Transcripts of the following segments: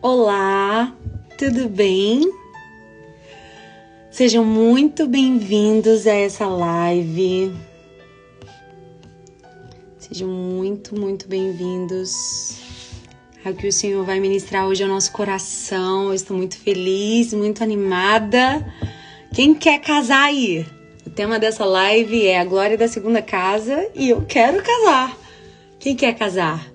Olá, tudo bem? Sejam muito bem-vindos a essa live. Sejam muito, muito bem-vindos ao que o Senhor vai ministrar hoje ao nosso coração. Eu estou muito feliz, muito animada. Quem quer casar aí? O tema dessa live é a glória da segunda casa e eu quero casar. Quem quer casar?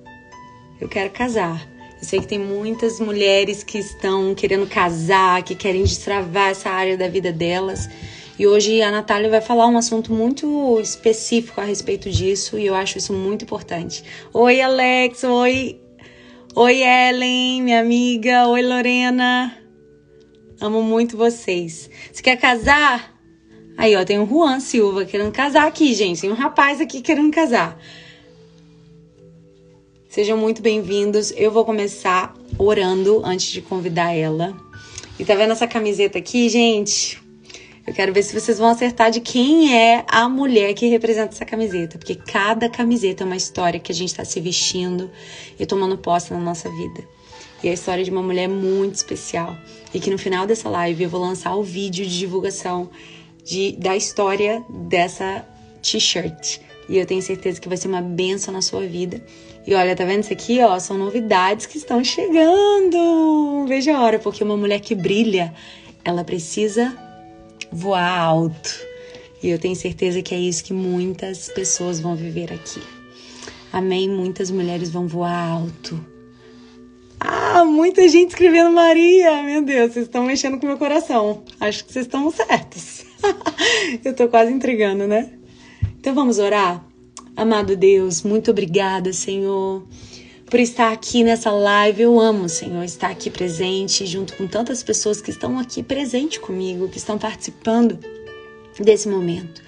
Eu quero casar. Eu sei que tem muitas mulheres que estão querendo casar, que querem destravar essa área da vida delas. E hoje a Natália vai falar um assunto muito específico a respeito disso e eu acho isso muito importante. Oi, Alex. Oi. Oi, Ellen, minha amiga. Oi, Lorena. Amo muito vocês. Você quer casar? Aí, ó, tem o Juan Silva querendo casar aqui, gente. Tem um rapaz aqui querendo casar. Sejam muito bem-vindos. Eu vou começar orando antes de convidar ela. E tá vendo essa camiseta aqui, gente? Eu quero ver se vocês vão acertar de quem é a mulher que representa essa camiseta, porque cada camiseta é uma história que a gente está se vestindo e tomando posse na nossa vida. E é a história de uma mulher muito especial. E que no final dessa live eu vou lançar o vídeo de divulgação de, da história dessa t-shirt. E eu tenho certeza que vai ser uma benção na sua vida. E olha, tá vendo isso aqui, ó? São novidades que estão chegando. Veja a hora, porque uma mulher que brilha, ela precisa voar alto. E eu tenho certeza que é isso que muitas pessoas vão viver aqui. Amém? Muitas mulheres vão voar alto. Ah, muita gente escrevendo Maria. Meu Deus, vocês estão mexendo com meu coração. Acho que vocês estão certos. eu tô quase entregando, né? Então vamos orar? Amado Deus, muito obrigada, Senhor, por estar aqui nessa live. Eu amo, Senhor, estar aqui presente junto com tantas pessoas que estão aqui presente comigo, que estão participando desse momento.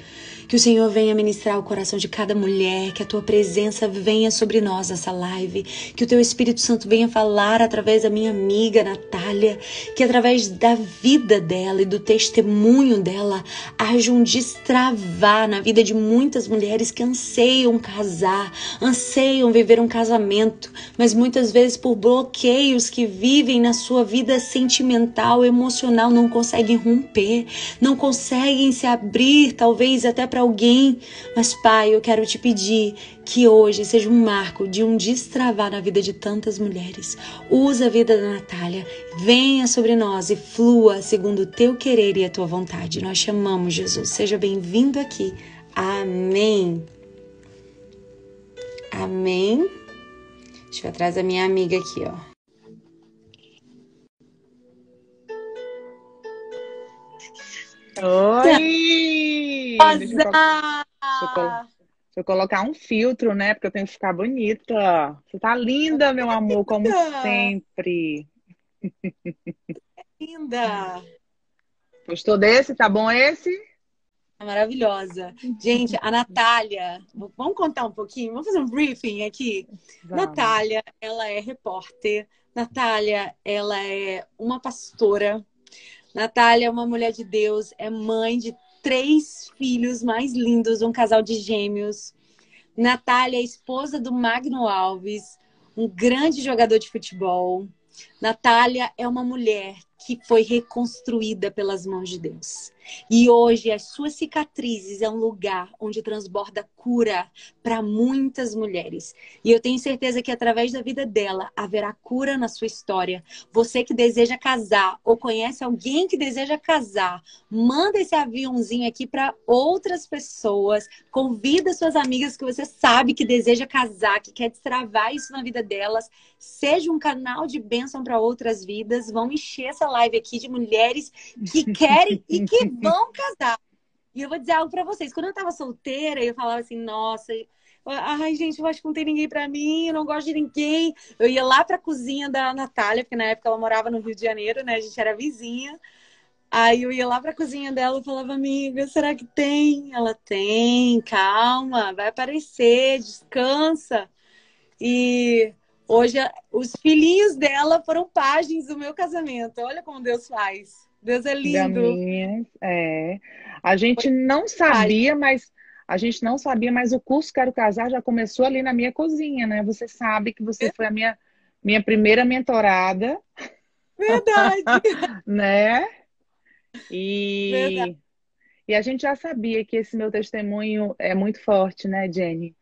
Que o Senhor venha ministrar o coração de cada mulher, que a tua presença venha sobre nós nessa live, que o teu Espírito Santo venha falar através da minha amiga Natália, que através da vida dela e do testemunho dela haja um destravar na vida de muitas mulheres que anseiam casar, anseiam viver um casamento, mas muitas vezes por bloqueios que vivem na sua vida sentimental, emocional, não conseguem romper, não conseguem se abrir, talvez até para alguém. Mas, Pai, eu quero te pedir que hoje seja um marco de um destravar na vida de tantas mulheres. Usa a vida da Natália, venha sobre nós e flua segundo o teu querer e a tua vontade. Nós chamamos Jesus. Seja bem-vindo aqui. Amém. Amém. Deixa eu atrás da minha amiga aqui, ó. Oi! Deixa eu, deixa, eu, deixa eu, colocar um filtro, né? Porque eu tenho que ficar bonita. Você tá linda, meu amor, como sempre. Linda! Gostou desse? Tá bom esse? Maravilhosa. Gente, a Natália, vamos contar um pouquinho? Vamos fazer um briefing aqui? Vamos. Natália, ela é repórter. Natália, ela é uma pastora Natália é uma mulher de Deus, é mãe de três filhos mais lindos, um casal de gêmeos. Natália esposa do Magno Alves, um grande jogador de futebol. Natália é uma mulher que foi reconstruída pelas mãos de Deus. E hoje as suas cicatrizes é um lugar onde transborda cura para muitas mulheres. E eu tenho certeza que através da vida dela haverá cura na sua história. Você que deseja casar ou conhece alguém que deseja casar, manda esse aviãozinho aqui para outras pessoas. Convida suas amigas que você sabe que deseja casar, que quer destravar isso na vida delas. Seja um canal de bênção para outras vidas. Vão encher essa live aqui de mulheres que querem e que vão casar. E eu vou dizer algo para vocês. Quando eu tava solteira, eu falava assim, nossa, ai, gente, eu acho que não tem ninguém para mim, eu não gosto de ninguém. Eu ia lá pra cozinha da Natália, porque na época ela morava no Rio de Janeiro, né? A gente era vizinha. Aí eu ia lá pra cozinha dela e falava, amiga, será que tem? Ela tem, calma, vai aparecer, descansa. E hoje os filhinhos dela foram páginas do meu casamento. Olha como Deus faz. Deus é lindo. Minha, é. A gente não sabia, mas a gente não sabia, mas o curso Quero Casar já começou ali na minha cozinha, né? Você sabe que você foi a minha minha primeira mentorada. Verdade. né? E, Verdade. e a gente já sabia que esse meu testemunho é muito forte, né, Jenny?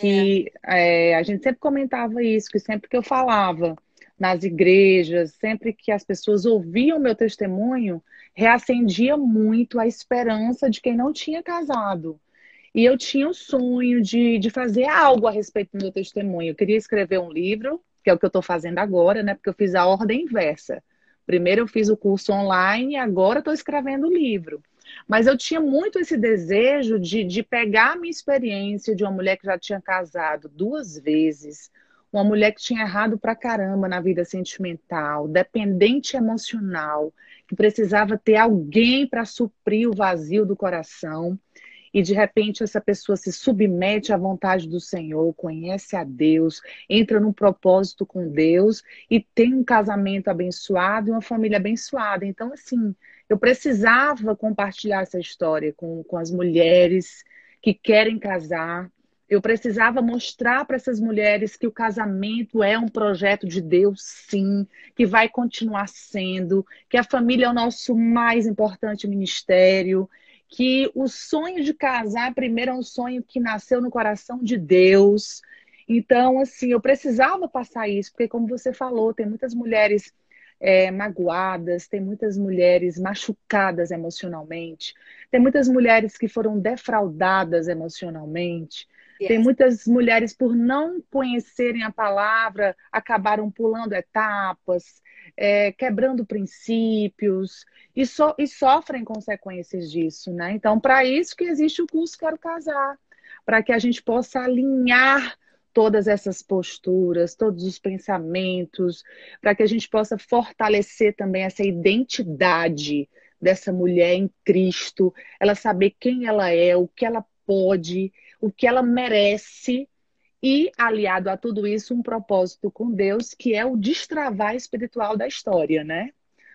Que é. É, a gente sempre comentava isso, que sempre que eu falava nas igrejas, sempre que as pessoas ouviam meu testemunho, reacendia muito a esperança de quem não tinha casado. E eu tinha o sonho de, de fazer algo a respeito do meu testemunho. Eu queria escrever um livro, que é o que eu estou fazendo agora, né? Porque eu fiz a ordem inversa. Primeiro eu fiz o curso online e agora estou escrevendo o livro. Mas eu tinha muito esse desejo de, de pegar a minha experiência de uma mulher que já tinha casado duas vezes, uma mulher que tinha errado pra caramba na vida sentimental, dependente emocional, que precisava ter alguém para suprir o vazio do coração e de repente essa pessoa se submete à vontade do Senhor, conhece a Deus, entra num propósito com Deus e tem um casamento abençoado e uma família abençoada. Então, assim, eu precisava compartilhar essa história com, com as mulheres que querem casar. Eu precisava mostrar para essas mulheres que o casamento é um projeto de Deus, sim, que vai continuar sendo, que a família é o nosso mais importante ministério, que o sonho de casar primeiro é um sonho que nasceu no coração de Deus. Então, assim, eu precisava passar isso, porque, como você falou, tem muitas mulheres é, magoadas, tem muitas mulheres machucadas emocionalmente, tem muitas mulheres que foram defraudadas emocionalmente. Yes. Tem muitas mulheres, por não conhecerem a palavra, acabaram pulando etapas, é, quebrando princípios e, so, e sofrem consequências disso, né? Então, para isso que existe o curso Quero Casar, para que a gente possa alinhar todas essas posturas, todos os pensamentos, para que a gente possa fortalecer também essa identidade dessa mulher em Cristo, ela saber quem ela é, o que ela pode, o que ela merece e, aliado a tudo isso, um propósito com Deus, que é o destravar espiritual da história, né?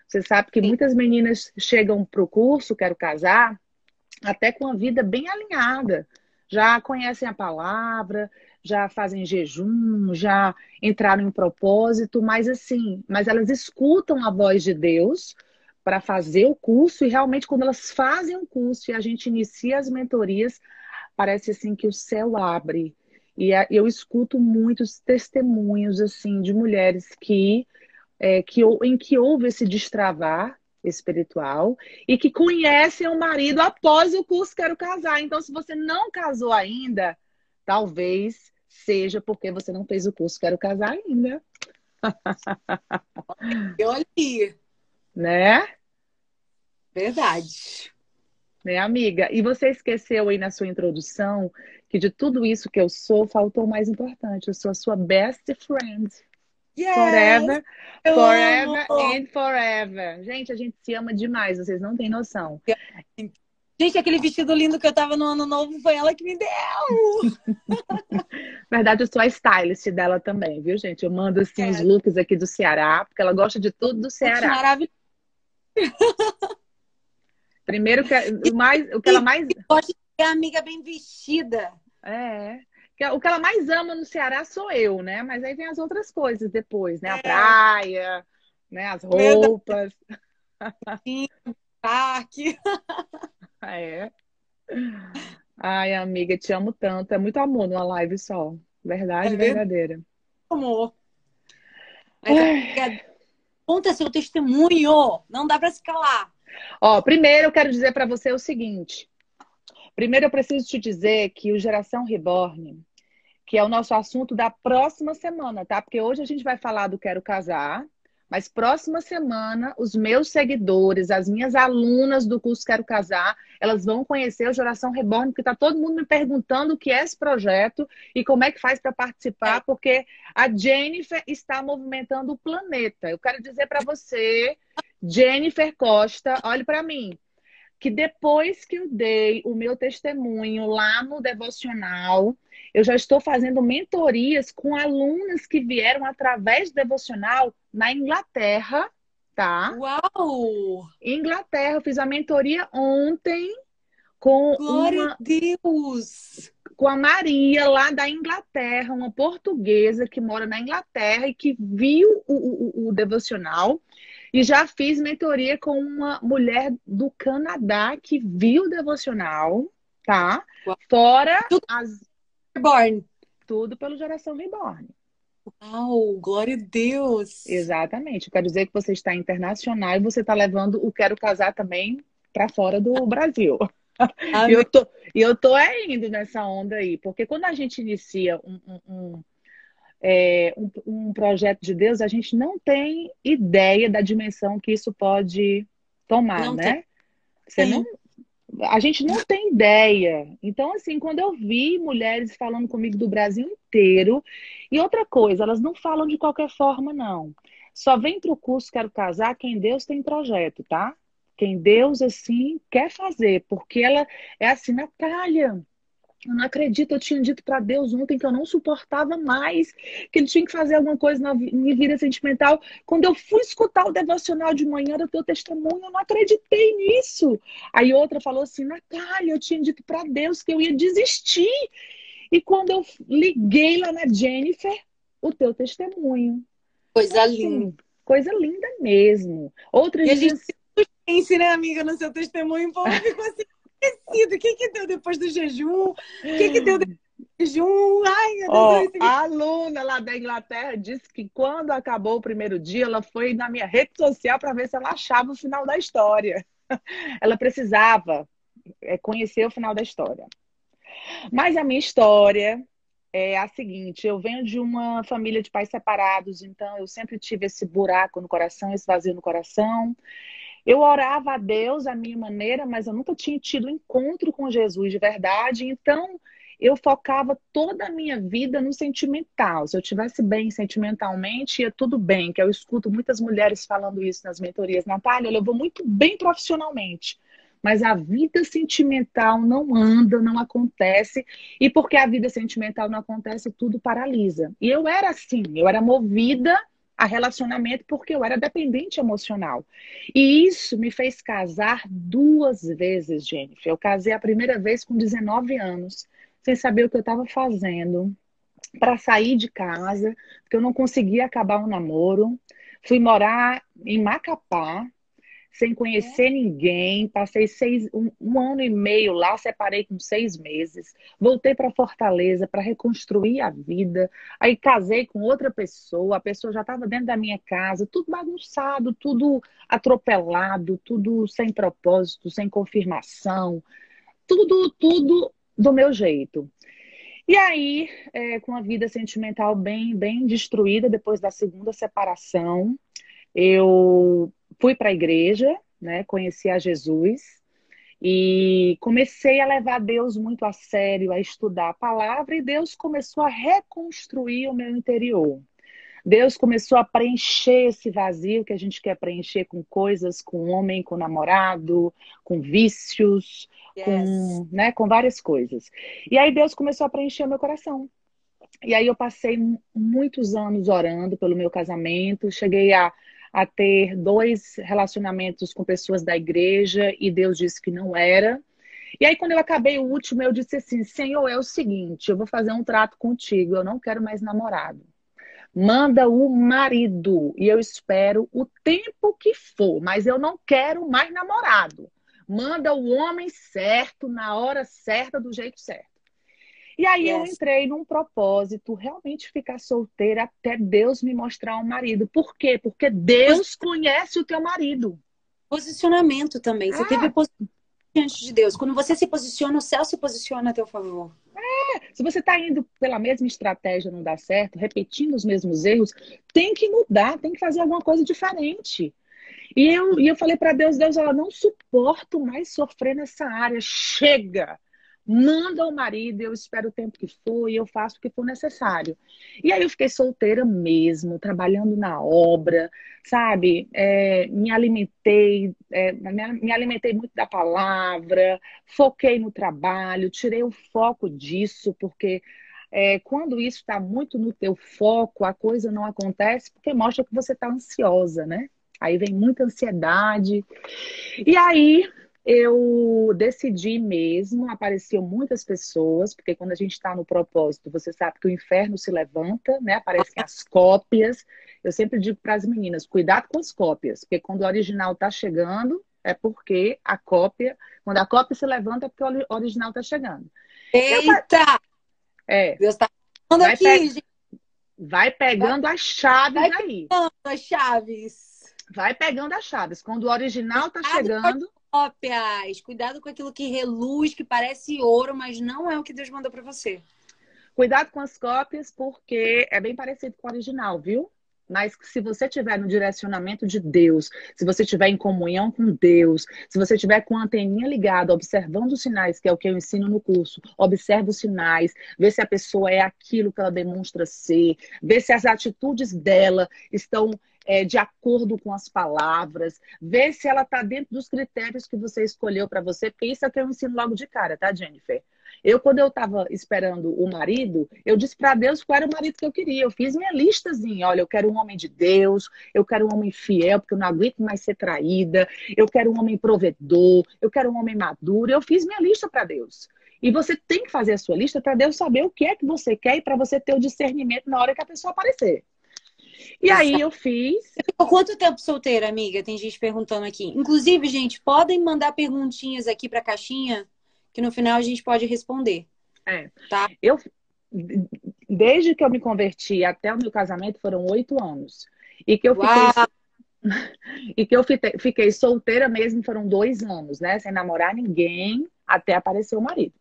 Você sabe que muitas meninas chegam para o curso, quero casar, até com a vida bem alinhada. Já conhecem a palavra, já fazem jejum, já entraram em propósito, mas assim, mas elas escutam a voz de Deus para fazer o curso e realmente quando elas fazem o curso e a gente inicia as mentorias, parece assim que o céu abre e eu escuto muitos testemunhos assim de mulheres que, é, que em que houve esse destravar espiritual e que conhecem o marido após o curso Quero Casar. Então, se você não casou ainda, talvez seja porque você não fez o curso Quero Casar ainda. Olha aí. Né? Verdade. Né, amiga? E você esqueceu aí na sua introdução que de tudo isso que eu sou, faltou o mais importante. Eu sou a sua best friend. Yes, forever, forever amo. and forever. Gente, a gente se ama demais, vocês não têm noção. Gente, aquele vestido lindo que eu tava no ano novo foi ela que me deu. Verdade, eu sou a stylist dela também, viu, gente? Eu mando assim é. os looks aqui do Ceará, porque ela gosta de tudo do Ceará. Maravilhoso. Primeiro que o mais, o que ela mais gosta é a amiga bem vestida. É. O que ela mais ama no Ceará sou eu, né? Mas aí vem as outras coisas depois, né? A é. praia, né? As roupas. Sim, parque. É. Ai, amiga, te amo tanto. É muito amor numa live só. Verdade, é verdadeira. Amor. Mas, conta seu testemunho. Não dá para se calar. Ó, primeiro eu quero dizer para você o seguinte. Primeiro, eu preciso te dizer que o Geração Reborn, que é o nosso assunto da próxima semana, tá? Porque hoje a gente vai falar do Quero Casar, mas próxima semana, os meus seguidores, as minhas alunas do curso Quero Casar, elas vão conhecer o Geração Reborn, porque tá todo mundo me perguntando o que é esse projeto e como é que faz para participar, é. porque a Jennifer está movimentando o planeta. Eu quero dizer para você, Jennifer Costa, olhe para mim que depois que eu dei o meu testemunho lá no devocional, eu já estou fazendo mentorias com alunas que vieram através do devocional na Inglaterra, tá? Uau! Inglaterra, eu fiz a mentoria ontem com Glória uma... a Deus! com a Maria, lá da Inglaterra, uma portuguesa que mora na Inglaterra e que viu o, o, o devocional. E já fiz mentoria com uma mulher do Canadá que viu o devocional, tá? Fora tudo as. Reborn. Tudo pelo Geração Reborn. Uau, glória a Deus! Exatamente. Eu quero dizer que você está internacional e você está levando o Quero Casar também para fora do Brasil. E eu tô, eu tô é indo nessa onda aí, porque quando a gente inicia um, um, um, é, um, um projeto de Deus, a gente não tem ideia da dimensão que isso pode tomar, não né? Tem. Você não, a gente não tem ideia. Então, assim, quando eu vi mulheres falando comigo do Brasil inteiro, e outra coisa, elas não falam de qualquer forma, não. Só vem para o curso Quero Casar quem Deus tem projeto, tá? quem Deus assim quer fazer, porque ela é assim, Natália. Eu não acredito, eu tinha dito para Deus ontem que eu não suportava mais, que ele tinha que fazer alguma coisa na minha vida sentimental. Quando eu fui escutar o devocional de manhã do teu testemunho, eu não acreditei nisso. Aí outra falou assim: Natália, eu tinha dito para Deus que eu ia desistir. E quando eu liguei lá na Jennifer, o teu testemunho. Coisa assim, linda. Coisa linda mesmo. Outras vezes suspense, né, amiga, no seu testemunho. O povo ficou assim, esquecido. O que que deu depois do jejum? O que que deu depois do jejum? Ai, meu Deus. Oh, a aluna lá da Inglaterra disse que quando acabou o primeiro dia, ela foi na minha rede social para ver se ela achava o final da história. Ela precisava é, conhecer o final da história. Mas a minha história é a seguinte: eu venho de uma família de pais separados, então eu sempre tive esse buraco no coração, esse vazio no coração. Eu orava a Deus à minha maneira, mas eu nunca tinha tido encontro com Jesus de verdade. Então, eu focava toda a minha vida no sentimental. Se eu tivesse bem sentimentalmente, ia tudo bem. Que eu escuto muitas mulheres falando isso nas mentorias. Natália, eu vou muito bem profissionalmente. Mas a vida sentimental não anda, não acontece. E porque a vida sentimental não acontece, tudo paralisa. E eu era assim, eu era movida a relacionamento porque eu era dependente emocional. E isso me fez casar duas vezes, Jennifer. Eu casei a primeira vez com 19 anos, sem saber o que eu estava fazendo, para sair de casa, porque eu não conseguia acabar o namoro. Fui morar em Macapá, sem conhecer é. ninguém. Passei seis, um, um, ano e meio lá, separei com seis meses. Voltei para Fortaleza para reconstruir a vida. Aí casei com outra pessoa, a pessoa já estava dentro da minha casa, tudo bagunçado, tudo atropelado, tudo sem propósito, sem confirmação, tudo, tudo do meu jeito. E aí, é, com a vida sentimental bem, bem destruída depois da segunda separação, eu fui para a igreja, né, conheci a Jesus e comecei a levar Deus muito a sério, a estudar a palavra e Deus começou a reconstruir o meu interior. Deus começou a preencher esse vazio que a gente quer preencher com coisas, com homem, com namorado, com vícios, yes. com, né, com várias coisas. E aí Deus começou a preencher o meu coração. E aí eu passei muitos anos orando pelo meu casamento, cheguei a a ter dois relacionamentos com pessoas da igreja e Deus disse que não era. E aí, quando eu acabei o último, eu disse assim: Senhor, é o seguinte, eu vou fazer um trato contigo, eu não quero mais namorado. Manda o marido e eu espero o tempo que for, mas eu não quero mais namorado. Manda o homem certo, na hora certa, do jeito certo. E aí yes. eu entrei num propósito, realmente ficar solteira até Deus me mostrar um marido. Por quê? Porque Deus conhece o teu marido. Posicionamento também. Você ah. teve posicionamento diante de Deus. Quando você se posiciona, o céu se posiciona a teu favor. É, se você está indo pela mesma estratégia não dá certo, repetindo os mesmos erros, tem que mudar, tem que fazer alguma coisa diferente. E eu, e eu falei para Deus, Deus, eu não suporto mais sofrer nessa área. Chega! Manda o marido, eu espero o tempo que for e eu faço o que for necessário. E aí eu fiquei solteira mesmo, trabalhando na obra, sabe? É, me alimentei, é, me alimentei muito da palavra, foquei no trabalho, tirei o foco disso, porque é, quando isso está muito no teu foco, a coisa não acontece porque mostra que você está ansiosa, né? Aí vem muita ansiedade. E aí eu decidi mesmo, apareciam muitas pessoas, porque quando a gente está no propósito, você sabe que o inferno se levanta, né? Aparecem as cópias. Eu sempre digo para as meninas, cuidado com as cópias, porque quando o original está chegando, é porque a cópia, quando a cópia se levanta, é porque o original está chegando. Eita! É. Deus está falando aqui, pe... gente. Vai pegando vai, as chaves vai aí. Pegando as chaves. Vai pegando as chaves. Quando o original está chegando. Cópias. Cuidado com aquilo que reluz, que parece ouro, mas não é o que Deus mandou para você. Cuidado com as cópias, porque é bem parecido com o original, viu? Mas se você estiver no direcionamento de Deus, se você estiver em comunhão com Deus, se você estiver com a anteninha ligada, observando os sinais, que é o que eu ensino no curso, observe os sinais, vê se a pessoa é aquilo que ela demonstra ser, vê se as atitudes dela estão é, de acordo com as palavras, vê se ela está dentro dos critérios que você escolheu para você, porque isso é o que eu ensino logo de cara, tá, Jennifer? Eu, quando eu estava esperando o marido, eu disse para Deus qual era o marido que eu queria. Eu fiz minha listazinha. Olha, eu quero um homem de Deus, eu quero um homem fiel, porque eu não aguento mais ser traída. Eu quero um homem provedor, eu quero um homem maduro. Eu fiz minha lista para Deus. E você tem que fazer a sua lista para Deus saber o que é que você quer e para você ter o discernimento na hora que a pessoa aparecer. E aí eu fiz. Ficou quanto tempo solteira, amiga? Tem gente perguntando aqui. Inclusive, gente, podem mandar perguntinhas aqui para a caixinha que no final a gente pode responder. É. Tá? Eu, desde que eu me converti até o meu casamento foram oito anos. E que eu fiquei. e que eu fiquei solteira mesmo foram dois anos, né? Sem namorar ninguém até aparecer o marido.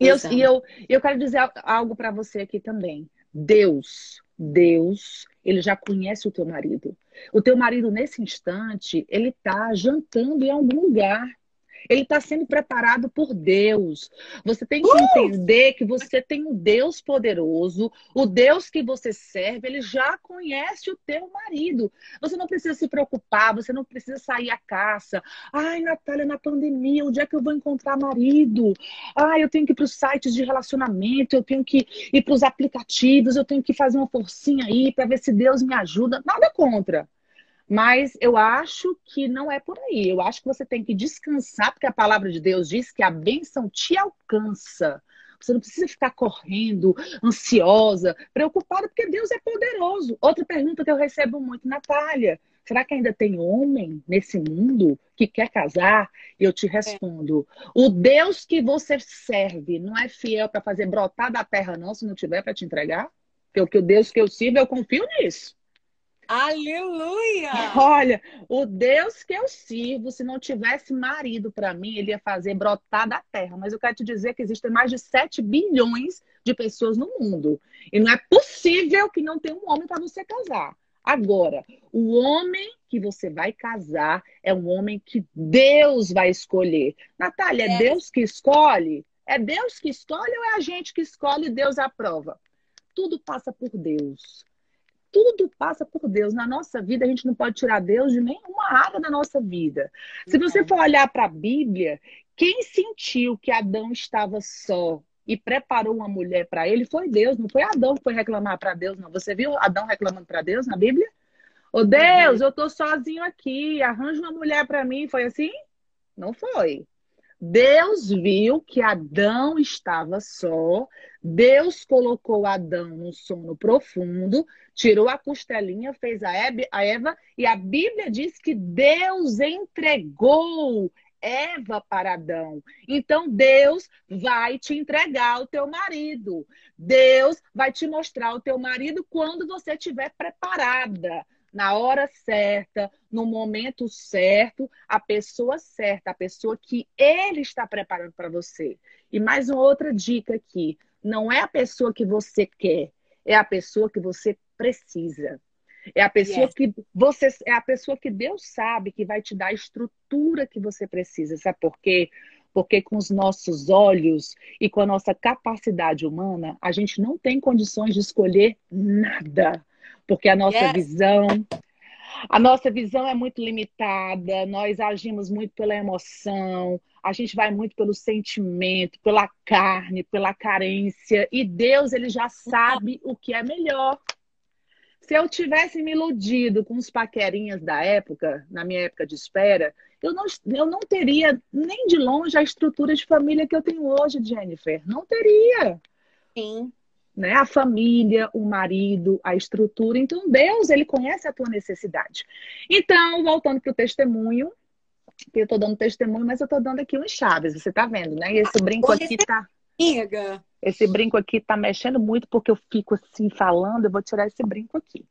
E eu, e eu, eu quero dizer algo para você aqui também. Deus, Deus, ele já conhece o teu marido. O teu marido, nesse instante, ele está jantando em algum lugar. Ele está sendo preparado por Deus. Você tem que uh! entender que você tem um Deus poderoso, o Deus que você serve, ele já conhece o teu marido. Você não precisa se preocupar, você não precisa sair à caça. Ai, Natália, na pandemia, onde é que eu vou encontrar marido? Ai, eu tenho que ir para os sites de relacionamento, eu tenho que ir para os aplicativos, eu tenho que fazer uma forcinha aí para ver se Deus me ajuda. Nada contra. Mas eu acho que não é por aí. Eu acho que você tem que descansar, porque a palavra de Deus diz que a bênção te alcança. Você não precisa ficar correndo, ansiosa, preocupada, porque Deus é poderoso. Outra pergunta que eu recebo muito, Natália, será que ainda tem homem nesse mundo que quer casar? E eu te respondo: o Deus que você serve não é fiel para fazer brotar da terra, não, se não tiver para te entregar? Porque o Deus que eu sirvo, eu confio nisso. Aleluia! Olha, o Deus que eu sirvo, se não tivesse marido para mim, ele ia fazer brotar da terra. Mas eu quero te dizer que existem mais de 7 bilhões de pessoas no mundo. E não é possível que não tenha um homem para você casar. Agora, o homem que você vai casar é um homem que Deus vai escolher. Natália, é, é Deus que escolhe? É Deus que escolhe ou é a gente que escolhe e Deus aprova? Tudo passa por Deus tudo passa por Deus. Na nossa vida, a gente não pode tirar Deus de nenhuma área da nossa vida. Se você for olhar para a Bíblia, quem sentiu que Adão estava só e preparou uma mulher para ele foi Deus, não foi Adão que foi reclamar para Deus, não. Você viu Adão reclamando para Deus na Bíblia? Ô Deus, uhum. eu tô sozinho aqui, arranja uma mulher para mim. Foi assim? Não foi. Deus viu que Adão estava só, Deus colocou Adão no sono profundo, tirou a costelinha, fez a Eva, e a Bíblia diz que Deus entregou Eva para Adão. Então Deus vai te entregar o teu marido. Deus vai te mostrar o teu marido quando você estiver preparada na hora certa, no momento certo, a pessoa certa, a pessoa que ele está preparando para você. E mais uma outra dica aqui: não é a pessoa que você quer, é a pessoa que você precisa. É a pessoa yes. que você é a pessoa que Deus sabe que vai te dar a estrutura que você precisa. Sabe por quê? Porque com os nossos olhos e com a nossa capacidade humana, a gente não tem condições de escolher nada porque a nossa yes. visão a nossa visão é muito limitada, nós agimos muito pela emoção, a gente vai muito pelo sentimento, pela carne, pela carência, e Deus ele já sabe o que é melhor. Se eu tivesse me iludido com os paquerinhas da época, na minha época de espera, eu não, eu não teria nem de longe a estrutura de família que eu tenho hoje, Jennifer. Não teria. Sim. Né? A família, o marido, a estrutura. Então, Deus, ele conhece a tua necessidade. Então, voltando para o testemunho, que eu estou dando testemunho, mas eu estou dando aqui uns chaves, você está vendo, né? E esse brinco aqui tá. Amiga. Esse brinco aqui tá mexendo muito porque eu fico assim falando, eu vou tirar esse brinco aqui.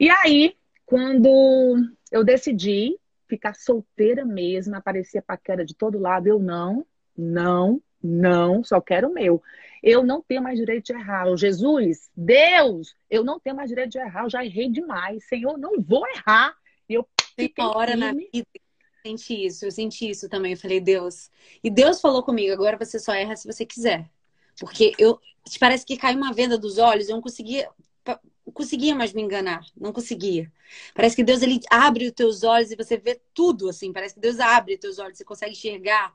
E aí, quando eu decidi ficar solteira mesmo, aparecia paquera de todo lado, eu não, não, não, só quero o meu. Eu não tenho mais direito de errar. Jesus, Deus, eu não tenho mais direito de errar, eu já errei demais. Senhor, não vou errar. E eu Tem uma hora na vida eu senti isso, eu senti isso também. Eu falei, Deus. E Deus falou comigo, agora você só erra se você quiser. Porque eu parece que caiu uma venda dos olhos, eu não conseguia conseguia mais me enganar, não conseguia. Parece que Deus ele abre os teus olhos e você vê tudo assim, parece que Deus abre os teus olhos, você consegue enxergar.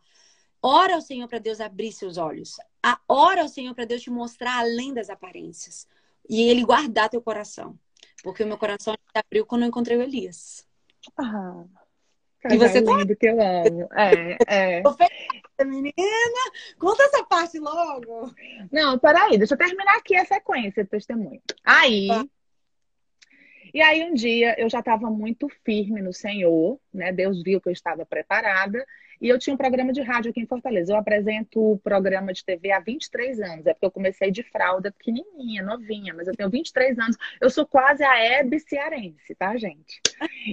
Ora ao Senhor para Deus abrir seus olhos. A ora ao Senhor para Deus te mostrar além das aparências e ele guardar teu coração. Porque o meu coração abriu quando eu encontrei o Elias. Ah, e você tá lindo que eu amo. É, é. Menina, conta essa parte logo. Não, peraí, deixa eu terminar aqui a sequência do testemunho. Aí. Tá. E aí, um dia, eu já estava muito firme no Senhor, né? Deus viu que eu estava preparada. E eu tinha um programa de rádio aqui em Fortaleza. Eu apresento o programa de TV há 23 anos. É porque eu comecei de fralda pequenininha, novinha, mas eu tenho 23 anos. Eu sou quase a Hebe cearense, tá, gente?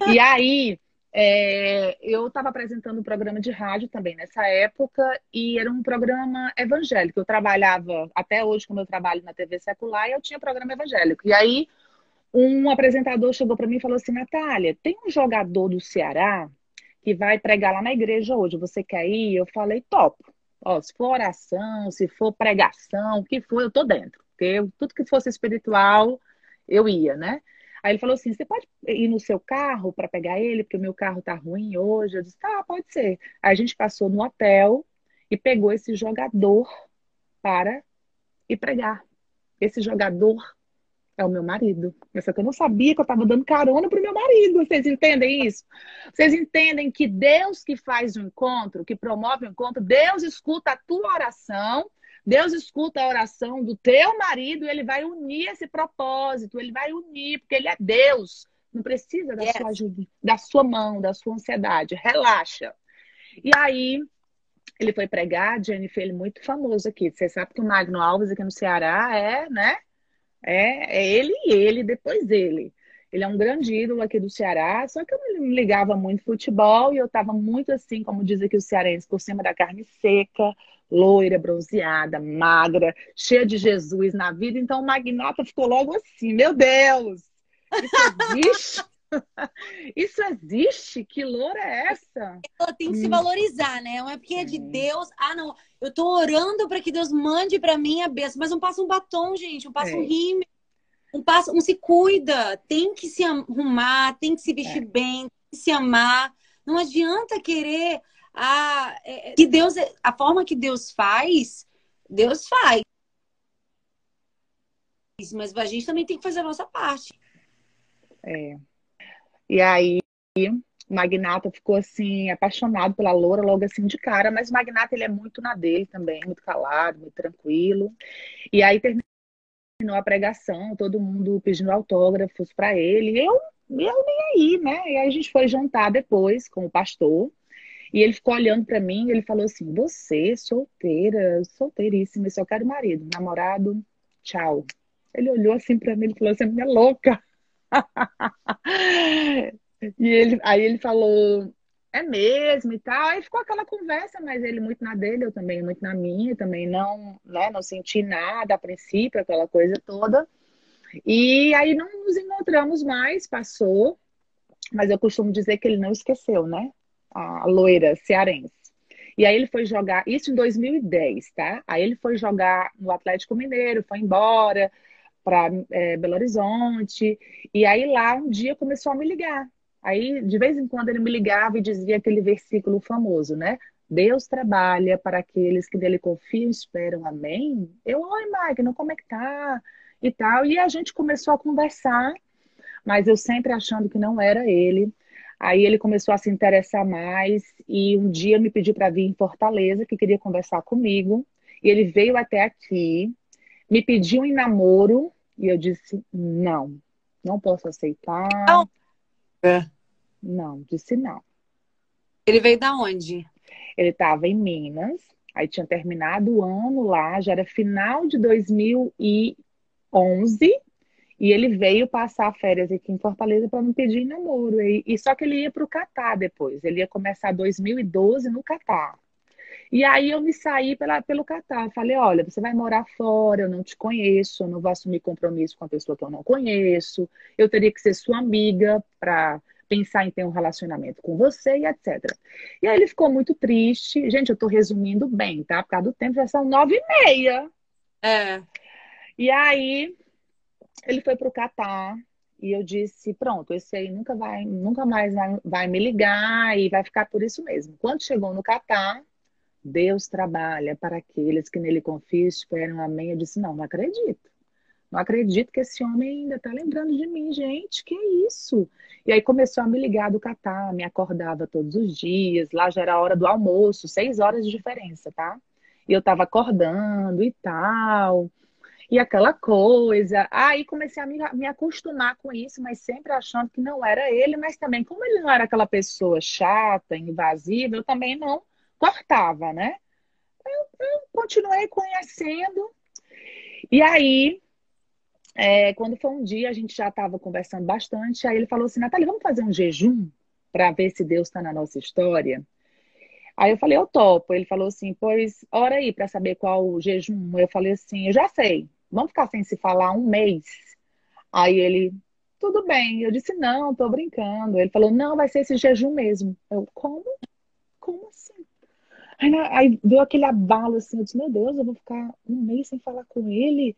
E aí, é, eu estava apresentando um programa de rádio também nessa época e era um programa evangélico. Eu trabalhava, até hoje, como eu trabalho na TV secular, e eu tinha programa evangélico. E aí, um apresentador chegou para mim e falou assim: Natália, tem um jogador do Ceará que vai pregar lá na igreja hoje, você quer ir? Eu falei: topo. Ó, se for oração, se for pregação, o que for, eu tô dentro. Porque tudo que fosse espiritual, eu ia, né? Aí ele falou assim: você pode ir no seu carro para pegar ele, porque o meu carro tá ruim hoje? Eu disse: tá, pode ser. Aí a gente passou no hotel e pegou esse jogador para ir pregar. Esse jogador é o meu marido. Só que eu não sabia que eu estava dando carona pro meu marido. Vocês entendem isso? Vocês entendem que Deus que faz o encontro, que promove o encontro, Deus escuta a tua oração Deus escuta a oração do teu marido e ele vai unir esse propósito, ele vai unir, porque ele é Deus. Não precisa da yes. sua ajuda, da sua mão, da sua ansiedade. Relaxa. E aí, ele foi pregar, Jennifer, ele é muito famoso aqui. Você sabe que o Magno Alves aqui no Ceará é, né? É, é ele e ele, depois ele. Ele é um grande ídolo aqui do Ceará, só que eu não ligava muito futebol e eu estava muito assim, como diz aqui o cearense, por cima da carne seca, loira, bronzeada, magra, cheia de Jesus na vida. Então o magnata ficou logo assim: meu Deus, isso existe? Isso existe? Que loura é essa? Ela tem que hum. se valorizar, né? Não é porque é de Deus. Ah, não. Eu tô orando para que Deus mande para mim a bênção. Mas não passa um batom, gente. Não passa é. um rímel. Um, passa, um se cuida. Tem que se arrumar, tem que se vestir é. bem, tem que se amar. Não adianta querer a, é, é, que Deus, a forma que Deus faz, Deus faz. Mas a gente também tem que fazer a nossa parte. É. E aí, o Magnata ficou assim, apaixonado pela loura logo assim de cara, mas o Magnata ele é muito na dele também, muito calado, muito tranquilo. E aí terminou a pregação, todo mundo pedindo autógrafos para ele. Eu, eu nem aí, né? E aí a gente foi jantar depois com o pastor. E ele ficou olhando para mim e ele falou assim: Você, solteira, solteiríssima, só quero marido, namorado, tchau. Ele olhou assim para mim e falou assim: Minha louca. e ele, aí ele falou: É mesmo e tal. Aí ficou aquela conversa, mas ele muito na dele, eu também muito na minha, também não, né, não senti nada a princípio, aquela coisa toda. E aí não nos encontramos mais, passou. Mas eu costumo dizer que ele não esqueceu, né? a loira cearense. E aí ele foi jogar, isso em 2010, tá? Aí ele foi jogar no Atlético Mineiro, foi embora para é, Belo Horizonte. E aí lá um dia começou a me ligar. Aí de vez em quando ele me ligava e dizia aquele versículo famoso, né? Deus trabalha para aqueles que nele confiam e esperam. Amém? Eu, oi, Magno, como é que tá? E tal. E a gente começou a conversar mas eu sempre achando que não era ele. Aí ele começou a se interessar mais e um dia me pediu para vir em Fortaleza, que queria conversar comigo. E ele veio até aqui, me pediu em namoro e eu disse: não, não posso aceitar. Não. É. Não, disse não. Ele veio da onde? Ele estava em Minas, aí tinha terminado o ano lá, já era final de 2011, e ele veio passar férias aqui em Fortaleza para me pedir namoro. E, e, só que ele ia para o Catar depois, ele ia começar 2012 no Catar. E aí eu me saí pela, pelo Catar. Falei, olha, você vai morar fora, eu não te conheço, eu não vou assumir compromisso com a pessoa que eu não conheço, eu teria que ser sua amiga para pensar em ter um relacionamento com você e etc. E aí ele ficou muito triste. Gente, eu estou resumindo bem, tá? Por causa do tempo, já são nove e meia. É. E aí ele foi para o Catar e eu disse, pronto, esse aí nunca vai, nunca mais vai, vai me ligar e vai ficar por isso mesmo. Quando chegou no Catar, Deus trabalha para aqueles que nele confiam e esperam. Amém. Eu disse, não, não acredito. Não acredito que esse homem ainda está lembrando de mim, gente. Que isso? E aí começou a me ligar do Catar, me acordava todos os dias. Lá já era a hora do almoço, seis horas de diferença, tá? E eu estava acordando e tal. E aquela coisa. Aí comecei a me, me acostumar com isso, mas sempre achando que não era ele. Mas também, como ele não era aquela pessoa chata, invasiva, eu também não cortava, né? Eu, eu continuei conhecendo. E aí, é, quando foi um dia, a gente já estava conversando bastante. Aí ele falou assim: Natália, vamos fazer um jejum para ver se Deus está na nossa história? Aí eu falei: Eu topo. Ele falou assim: Pois, ora aí para saber qual o jejum. Eu falei assim: Eu já sei. Vamos ficar sem se falar um mês. Aí ele: Tudo bem. Eu disse: Não, tô brincando. Ele falou: Não, vai ser esse jejum mesmo. Eu: Como? Como assim? Aí, aí deu aquele abalo assim, eu disse, meu Deus, eu vou ficar um mês sem falar com ele.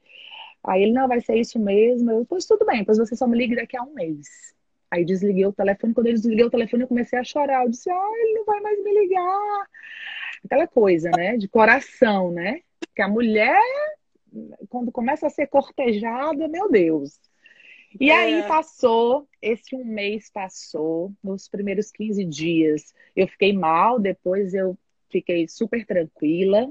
Aí ele, não, vai ser isso mesmo. Eu, pois tudo bem, pois você só me liga daqui a um mês. Aí desliguei o telefone, quando ele desliguei o telefone, eu comecei a chorar. Eu disse, ah, ele não vai mais me ligar. Aquela coisa, né? De coração, né? Que a mulher, quando começa a ser cortejada, meu Deus. E é. aí passou, esse um mês passou, nos primeiros 15 dias eu fiquei mal, depois eu fiquei super tranquila.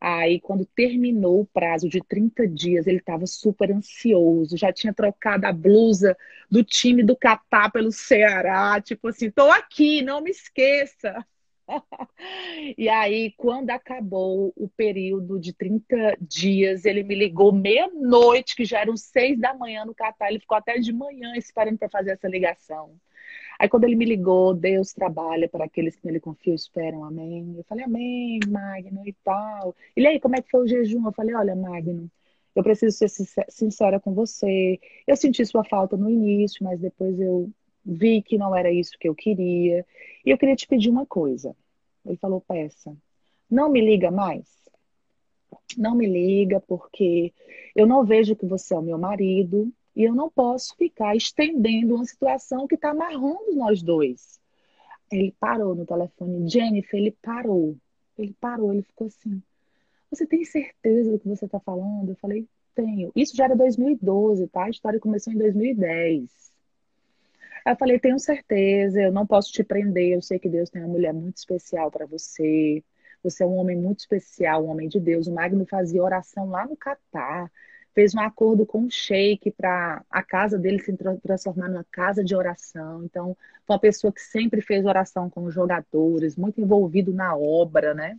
Aí, quando terminou o prazo de 30 dias, ele estava super ansioso, já tinha trocado a blusa do time do Catar pelo Ceará, tipo assim, tô aqui, não me esqueça. e aí, quando acabou o período de 30 dias, ele me ligou meia-noite, que já eram seis da manhã no Catar, ele ficou até de manhã esperando para fazer essa ligação. Aí quando ele me ligou, Deus trabalha para aqueles que nele confiam e esperam, amém. Eu falei, amém, Magno e tal. Ele aí, como é que foi o jejum? Eu falei, olha, Magno, eu preciso ser sincera com você. Eu senti sua falta no início, mas depois eu vi que não era isso que eu queria. E eu queria te pedir uma coisa. Ele falou, peça, não me liga mais. Não me liga porque eu não vejo que você é o meu marido, e eu não posso ficar estendendo uma situação que está amarrando nós dois. Ele parou no telefone. Jennifer, ele parou. Ele parou, ele ficou assim. Você tem certeza do que você está falando? Eu falei, tenho. Isso já era 2012, tá? A história começou em 2010. Aí eu falei, tenho certeza, eu não posso te prender. Eu sei que Deus tem uma mulher muito especial para você. Você é um homem muito especial, um homem de Deus. O Magno fazia oração lá no Catar fez um acordo com o Sheik para a casa dele se transformar numa casa de oração. Então, foi uma pessoa que sempre fez oração com os jogadores, muito envolvido na obra, né?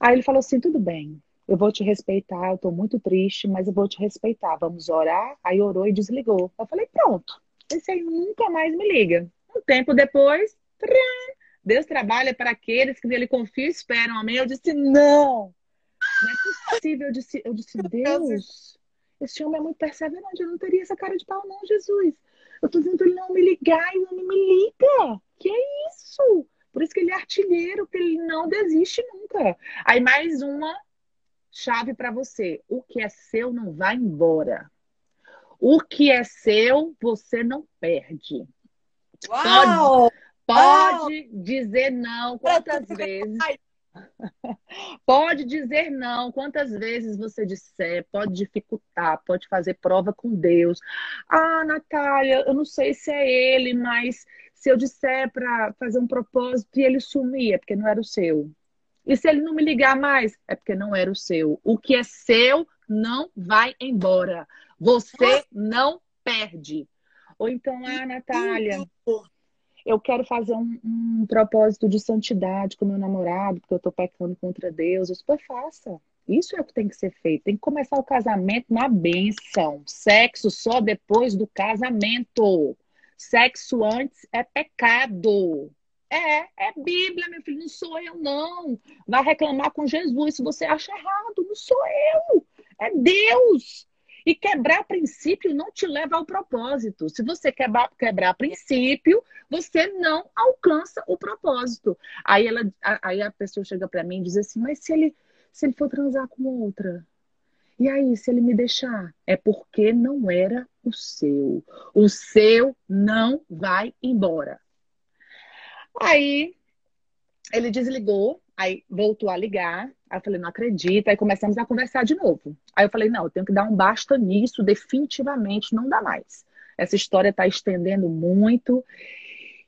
Aí ele falou assim: tudo bem, eu vou te respeitar, eu estou muito triste, mas eu vou te respeitar. Vamos orar. Aí orou e desligou. Eu falei: pronto, esse aí nunca mais me liga. Um tempo depois, Deus trabalha para aqueles que nele confiam e esperam. Amém? Eu disse: não. Não é possível. Eu disse, eu disse Deus, esse homem é muito perseverante. Eu não teria essa cara de pau, não, Jesus. Eu tô dizendo ele não me ligar e ele me liga. Que é isso? Por isso que ele é artilheiro, que ele não desiste nunca. Aí mais uma chave para você. O que é seu não vai embora. O que é seu, você não perde. Uau! Pode, pode Uau! dizer não quantas vezes. Pode dizer não, quantas vezes você disser, pode dificultar, pode fazer prova com Deus. Ah, Natália, eu não sei se é ele, mas se eu disser para fazer um propósito e ele sumir, é porque não era o seu. E se ele não me ligar mais, é porque não era o seu. O que é seu não vai embora. Você não perde. Ou então, ah, Natália, eu quero fazer um, um, propósito de santidade com meu namorado, porque eu tô pecando contra Deus. Eu super faça. Isso é o que tem que ser feito. Tem que começar o casamento na bênção. Sexo só depois do casamento. Sexo antes é pecado. É, é Bíblia, meu filho, não sou eu, não. Vai reclamar com Jesus se você acha errado. Não sou eu. É Deus. E quebrar princípio não te leva ao propósito. Se você quebrar, quebrar princípio, você não alcança o propósito. Aí, ela, aí a pessoa chega para mim e diz assim: Mas se ele, se ele for transar com outra? E aí, se ele me deixar? É porque não era o seu. O seu não vai embora. Aí ele desligou, aí voltou a ligar. Aí eu falei, não acredito. Aí começamos a conversar de novo. Aí eu falei, não, eu tenho que dar um basta nisso, definitivamente, não dá mais. Essa história está estendendo muito.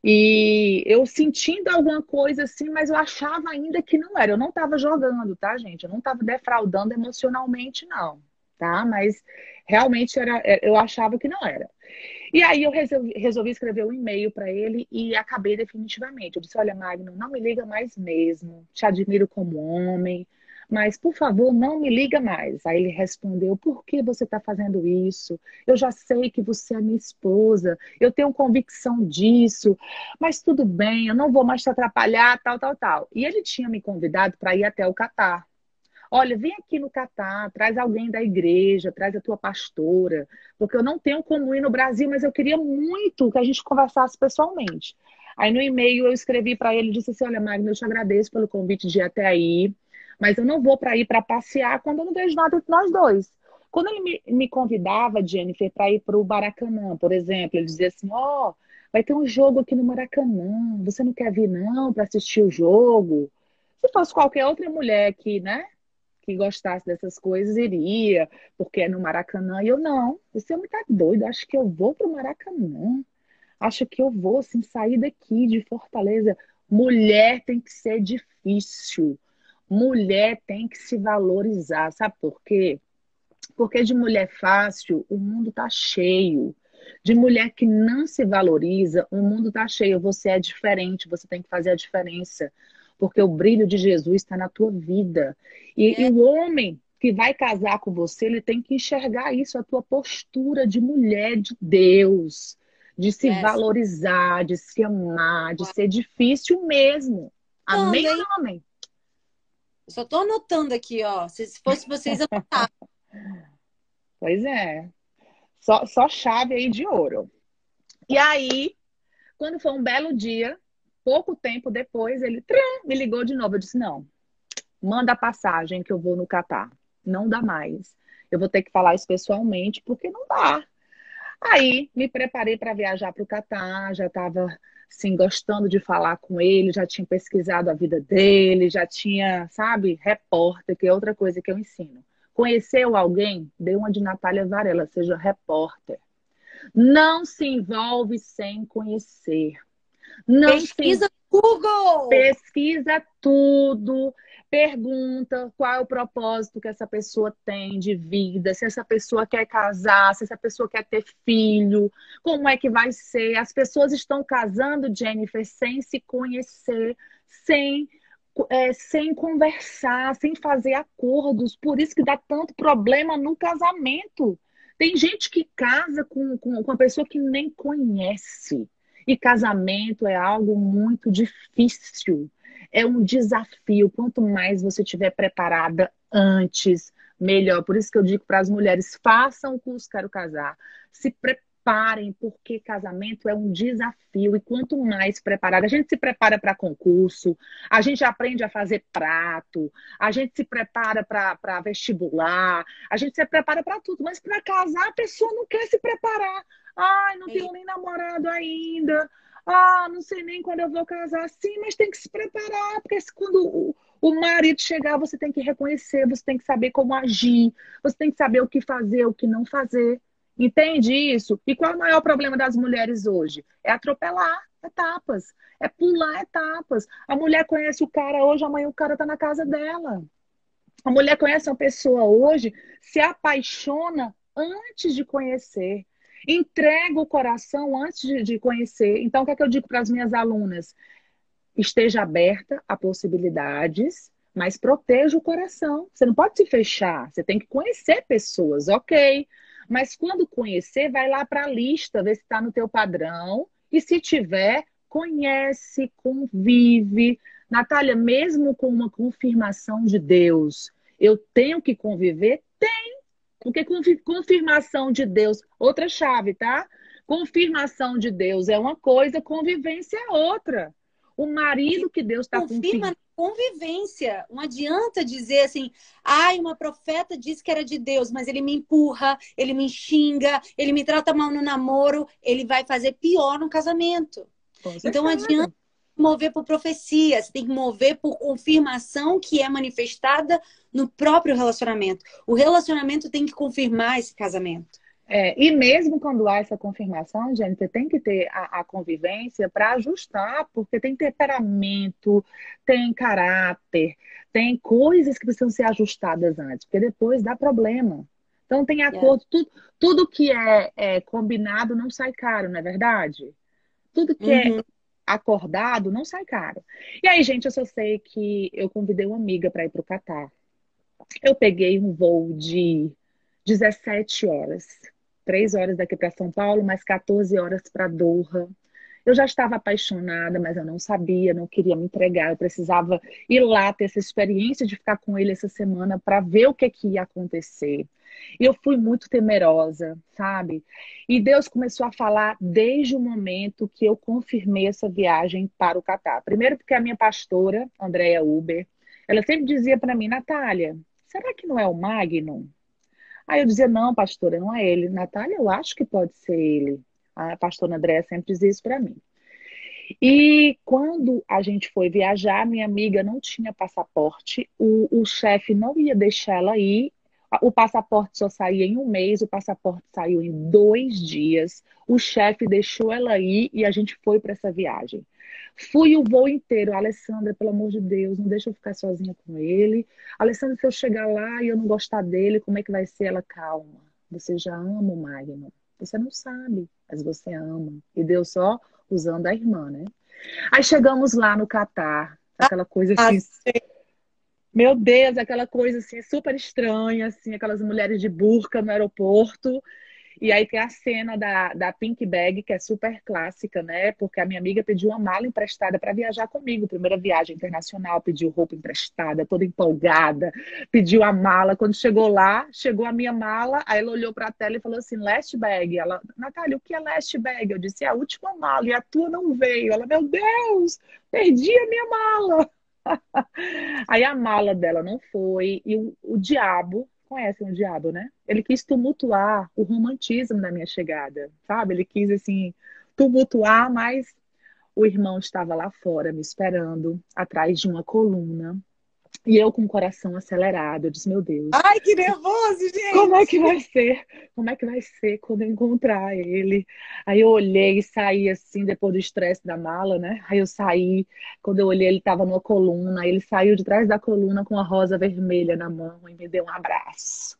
E eu sentindo alguma coisa assim, mas eu achava ainda que não era. Eu não estava jogando, tá, gente? Eu não estava defraudando emocionalmente, não, tá? Mas realmente era, é, eu achava que não era. E aí eu resolvi, resolvi escrever um e-mail para ele e acabei definitivamente. Eu disse: Olha, Magno, não me liga mais mesmo. Te admiro como homem, mas por favor, não me liga mais. Aí ele respondeu: Por que você está fazendo isso? Eu já sei que você é minha esposa, eu tenho convicção disso, mas tudo bem, eu não vou mais te atrapalhar, tal, tal, tal. E ele tinha me convidado para ir até o Catar. Olha, vem aqui no Catar, traz alguém da igreja, traz a tua pastora, porque eu não tenho como ir no Brasil, mas eu queria muito que a gente conversasse pessoalmente. Aí no e-mail eu escrevi para ele disse assim: Olha, Magno, eu te agradeço pelo convite de ir até aí, mas eu não vou para ir para passear quando eu não vejo nada entre nós dois. Quando ele me, me convidava, Jennifer, para ir para o Maracanã, por exemplo, ele dizia assim: Ó, oh, vai ter um jogo aqui no Maracanã, você não quer vir não para assistir o jogo? Se fosse qualquer outra mulher que, né, que gostasse dessas coisas iria, porque é no Maracanã. E eu, não, você é muito doido, acho que eu vou para o Maracanã. Acho que eu vou, assim, sair daqui de Fortaleza. Mulher tem que ser difícil. Mulher tem que se valorizar. Sabe por quê? Porque de mulher fácil, o mundo tá cheio. De mulher que não se valoriza, o mundo tá cheio. Você é diferente, você tem que fazer a diferença porque o brilho de Jesus está na tua vida. E, é. e, o homem que vai casar com você, ele tem que enxergar isso, a tua postura de mulher de Deus, de se é. valorizar, de se amar, de ser difícil mesmo. Amém amém? Só tô anotando aqui, ó. Se fosse vocês, anotar. pois é. Só, só chave aí de ouro. E aí, quando foi um belo dia, pouco tempo depois, ele me ligou de novo. Eu disse: não, manda a passagem que eu vou no Catar. Não dá mais. Eu vou ter que falar isso pessoalmente, porque não dá. Aí me preparei para viajar para o Catar, já estava assim, gostando de falar com ele, já tinha pesquisado a vida dele, já tinha, sabe, repórter, que é outra coisa que eu ensino. Conheceu alguém? Dê uma de Natália Varela, seja repórter. Não se envolve sem conhecer. Não Pesquisa no Google! Pesquisa tudo. Pergunta qual é o propósito que essa pessoa tem de vida, se essa pessoa quer casar, se essa pessoa quer ter filho, como é que vai ser. As pessoas estão casando, Jennifer, sem se conhecer, sem é, sem conversar, sem fazer acordos. Por isso que dá tanto problema no casamento. Tem gente que casa com, com, com uma pessoa que nem conhece. E casamento é algo muito difícil, é um desafio. Quanto mais você estiver preparada antes, melhor. Por isso que eu digo para as mulheres: façam o curso Quero Casar. Se preparem, porque casamento é um desafio. E quanto mais preparada, a gente se prepara para concurso, a gente aprende a fazer prato, a gente se prepara para vestibular, a gente se prepara para tudo. Mas para casar, a pessoa não quer se preparar. Ai, não tenho nem namorado ainda. Ah, não sei nem quando eu vou casar. Sim, mas tem que se preparar, porque quando o, O marido chegar, você tem que reconhecer, você tem que saber como agir, você tem que saber o que fazer, o que não fazer. Entende isso? E qual é o maior problema das mulheres hoje? É atropelar etapas, é pular etapas. A mulher conhece o cara hoje, amanhã o cara está na casa dela. A mulher conhece uma pessoa hoje, se apaixona antes de conhecer. Entrega o coração antes de, de conhecer. Então, o que é que eu digo para as minhas alunas? Esteja aberta a possibilidades, mas proteja o coração. Você não pode se fechar, você tem que conhecer pessoas, ok. Mas quando conhecer, vai lá para a lista, ver se está no teu padrão. E se tiver, conhece, convive. Natália, mesmo com uma confirmação de Deus, eu tenho que conviver? Tem. Porque confirmação de Deus, outra chave, tá? Confirmação de Deus é uma coisa, convivência é outra. O marido que Deus está confirma convivência. Não adianta dizer assim, ai, uma profeta disse que era de Deus, mas ele me empurra, ele me xinga, ele me trata mal no namoro, ele vai fazer pior no casamento. Então não adianta mover por profecia, você tem que mover por confirmação que é manifestada no próprio relacionamento. O relacionamento tem que confirmar esse casamento. É, e mesmo quando há essa confirmação, gente, tem que ter a, a convivência para ajustar, porque tem temperamento, tem caráter, tem coisas que precisam ser ajustadas antes, porque depois dá problema. Então tem acordo, é. tudo, tudo que é, é, combinado não sai caro, não é verdade? Tudo que é uhum. é acordado não sai caro. E aí, gente, eu só sei que eu convidei uma amiga para ir para o Catar. Eu peguei um voo de 17 horas três horas daqui para São Paulo, mais 14 horas para Doha. Eu já estava apaixonada, mas eu não sabia, não queria me entregar. Eu precisava ir lá ter essa experiência de ficar com ele essa semana para ver o que, que ia acontecer. E eu fui muito temerosa, sabe? E Deus começou a falar desde o momento que eu confirmei essa viagem para o Catar. Primeiro, porque a minha pastora, Andréa Uber, ela sempre dizia para mim, Natália, será que não é o Magnum? Aí eu dizia, não, pastora, não é ele. Natália, eu acho que pode ser ele. A pastora Andréa sempre dizia isso para mim. E quando a gente foi viajar, minha amiga não tinha passaporte, o, o chefe não ia deixar ela ir. O passaporte só saía em um mês, o passaporte saiu em dois dias. O chefe deixou ela ir e a gente foi para essa viagem. Fui o voo inteiro. Alessandra, pelo amor de Deus, não deixa eu ficar sozinha com ele. Alessandra, se eu chegar lá e eu não gostar dele, como é que vai ser? Ela, calma. Você já ama o Magno. Você não sabe, mas você ama. E deu só usando a irmã, né? Aí chegamos lá no Catar, aquela coisa assim. Meu Deus, aquela coisa assim super estranha, assim, aquelas mulheres de burca no aeroporto. E aí tem a cena da, da Pink Bag, que é super clássica, né? Porque a minha amiga pediu uma mala emprestada para viajar comigo. Primeira viagem internacional, pediu roupa emprestada, toda empolgada, pediu a mala. Quando chegou lá, chegou a minha mala, aí ela olhou para a tela e falou assim: last bag. Ela, Natália, o que é last bag? Eu disse: é a última mala e a tua não veio. Ela, meu Deus, perdi a minha mala. Aí a mala dela não foi, e o, o diabo conhecem o diabo, né? Ele quis tumultuar o romantismo da minha chegada, sabe? Ele quis, assim, tumultuar, mas o irmão estava lá fora me esperando, atrás de uma coluna. E eu com o coração acelerado, eu disse, meu Deus. Ai, que nervoso, gente! Como é que vai ser? Como é que vai ser quando eu encontrar ele? Aí eu olhei e saí assim, depois do estresse da mala, né? Aí eu saí, quando eu olhei, ele estava numa coluna, ele saiu de trás da coluna com a rosa vermelha na mão e me deu um abraço.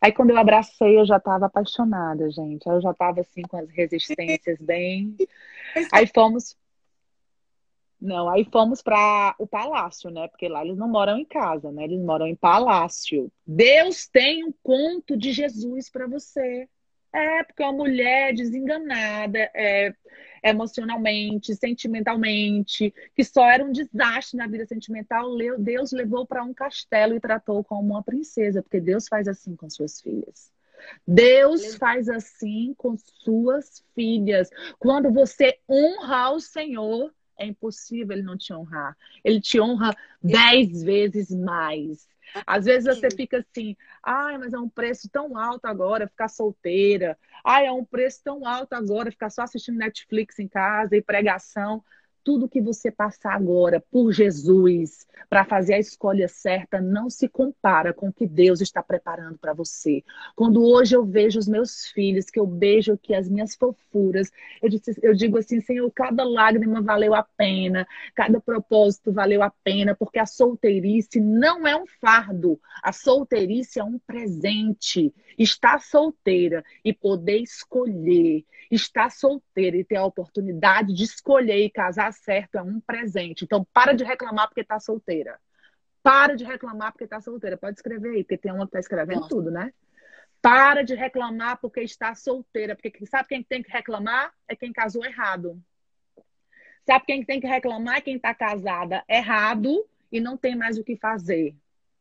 Aí quando eu abracei, eu já estava apaixonada, gente. Aí eu já estava assim com as resistências bem. Aí fomos não, aí fomos para o palácio, né? Porque lá eles não moram em casa, né? Eles moram em palácio. Deus tem um conto de Jesus para você. É, porque uma mulher desenganada, é, emocionalmente, sentimentalmente, que só era um desastre na vida sentimental, Deus levou para um castelo e tratou como uma princesa, porque Deus faz assim com suas filhas. Deus faz assim com suas filhas. Quando você honra o Senhor, é impossível ele não te honrar. Ele te honra dez vezes mais. Às vezes você fica assim, ai, mas é um preço tão alto agora ficar solteira. Ai, é um preço tão alto agora ficar só assistindo Netflix em casa e pregação. Tudo que você passar agora por Jesus, para fazer a escolha certa, não se compara com o que Deus está preparando para você. Quando hoje eu vejo os meus filhos, que eu beijo aqui as minhas fofuras, eu, eu digo assim, Senhor, cada lágrima valeu a pena, cada propósito valeu a pena, porque a solteirice não é um fardo, a solteirice é um presente. Estar solteira e poder escolher, estar solteira e ter a oportunidade de escolher e casar certo é um presente. Então, para de reclamar porque está solteira. Para de reclamar porque está solteira. Pode escrever aí, porque tem uma que está escrevendo Nossa. tudo, né? Para de reclamar porque está solteira. Porque sabe quem tem que reclamar? É quem casou errado. Sabe quem tem que reclamar? É quem está casada errado e não tem mais o que fazer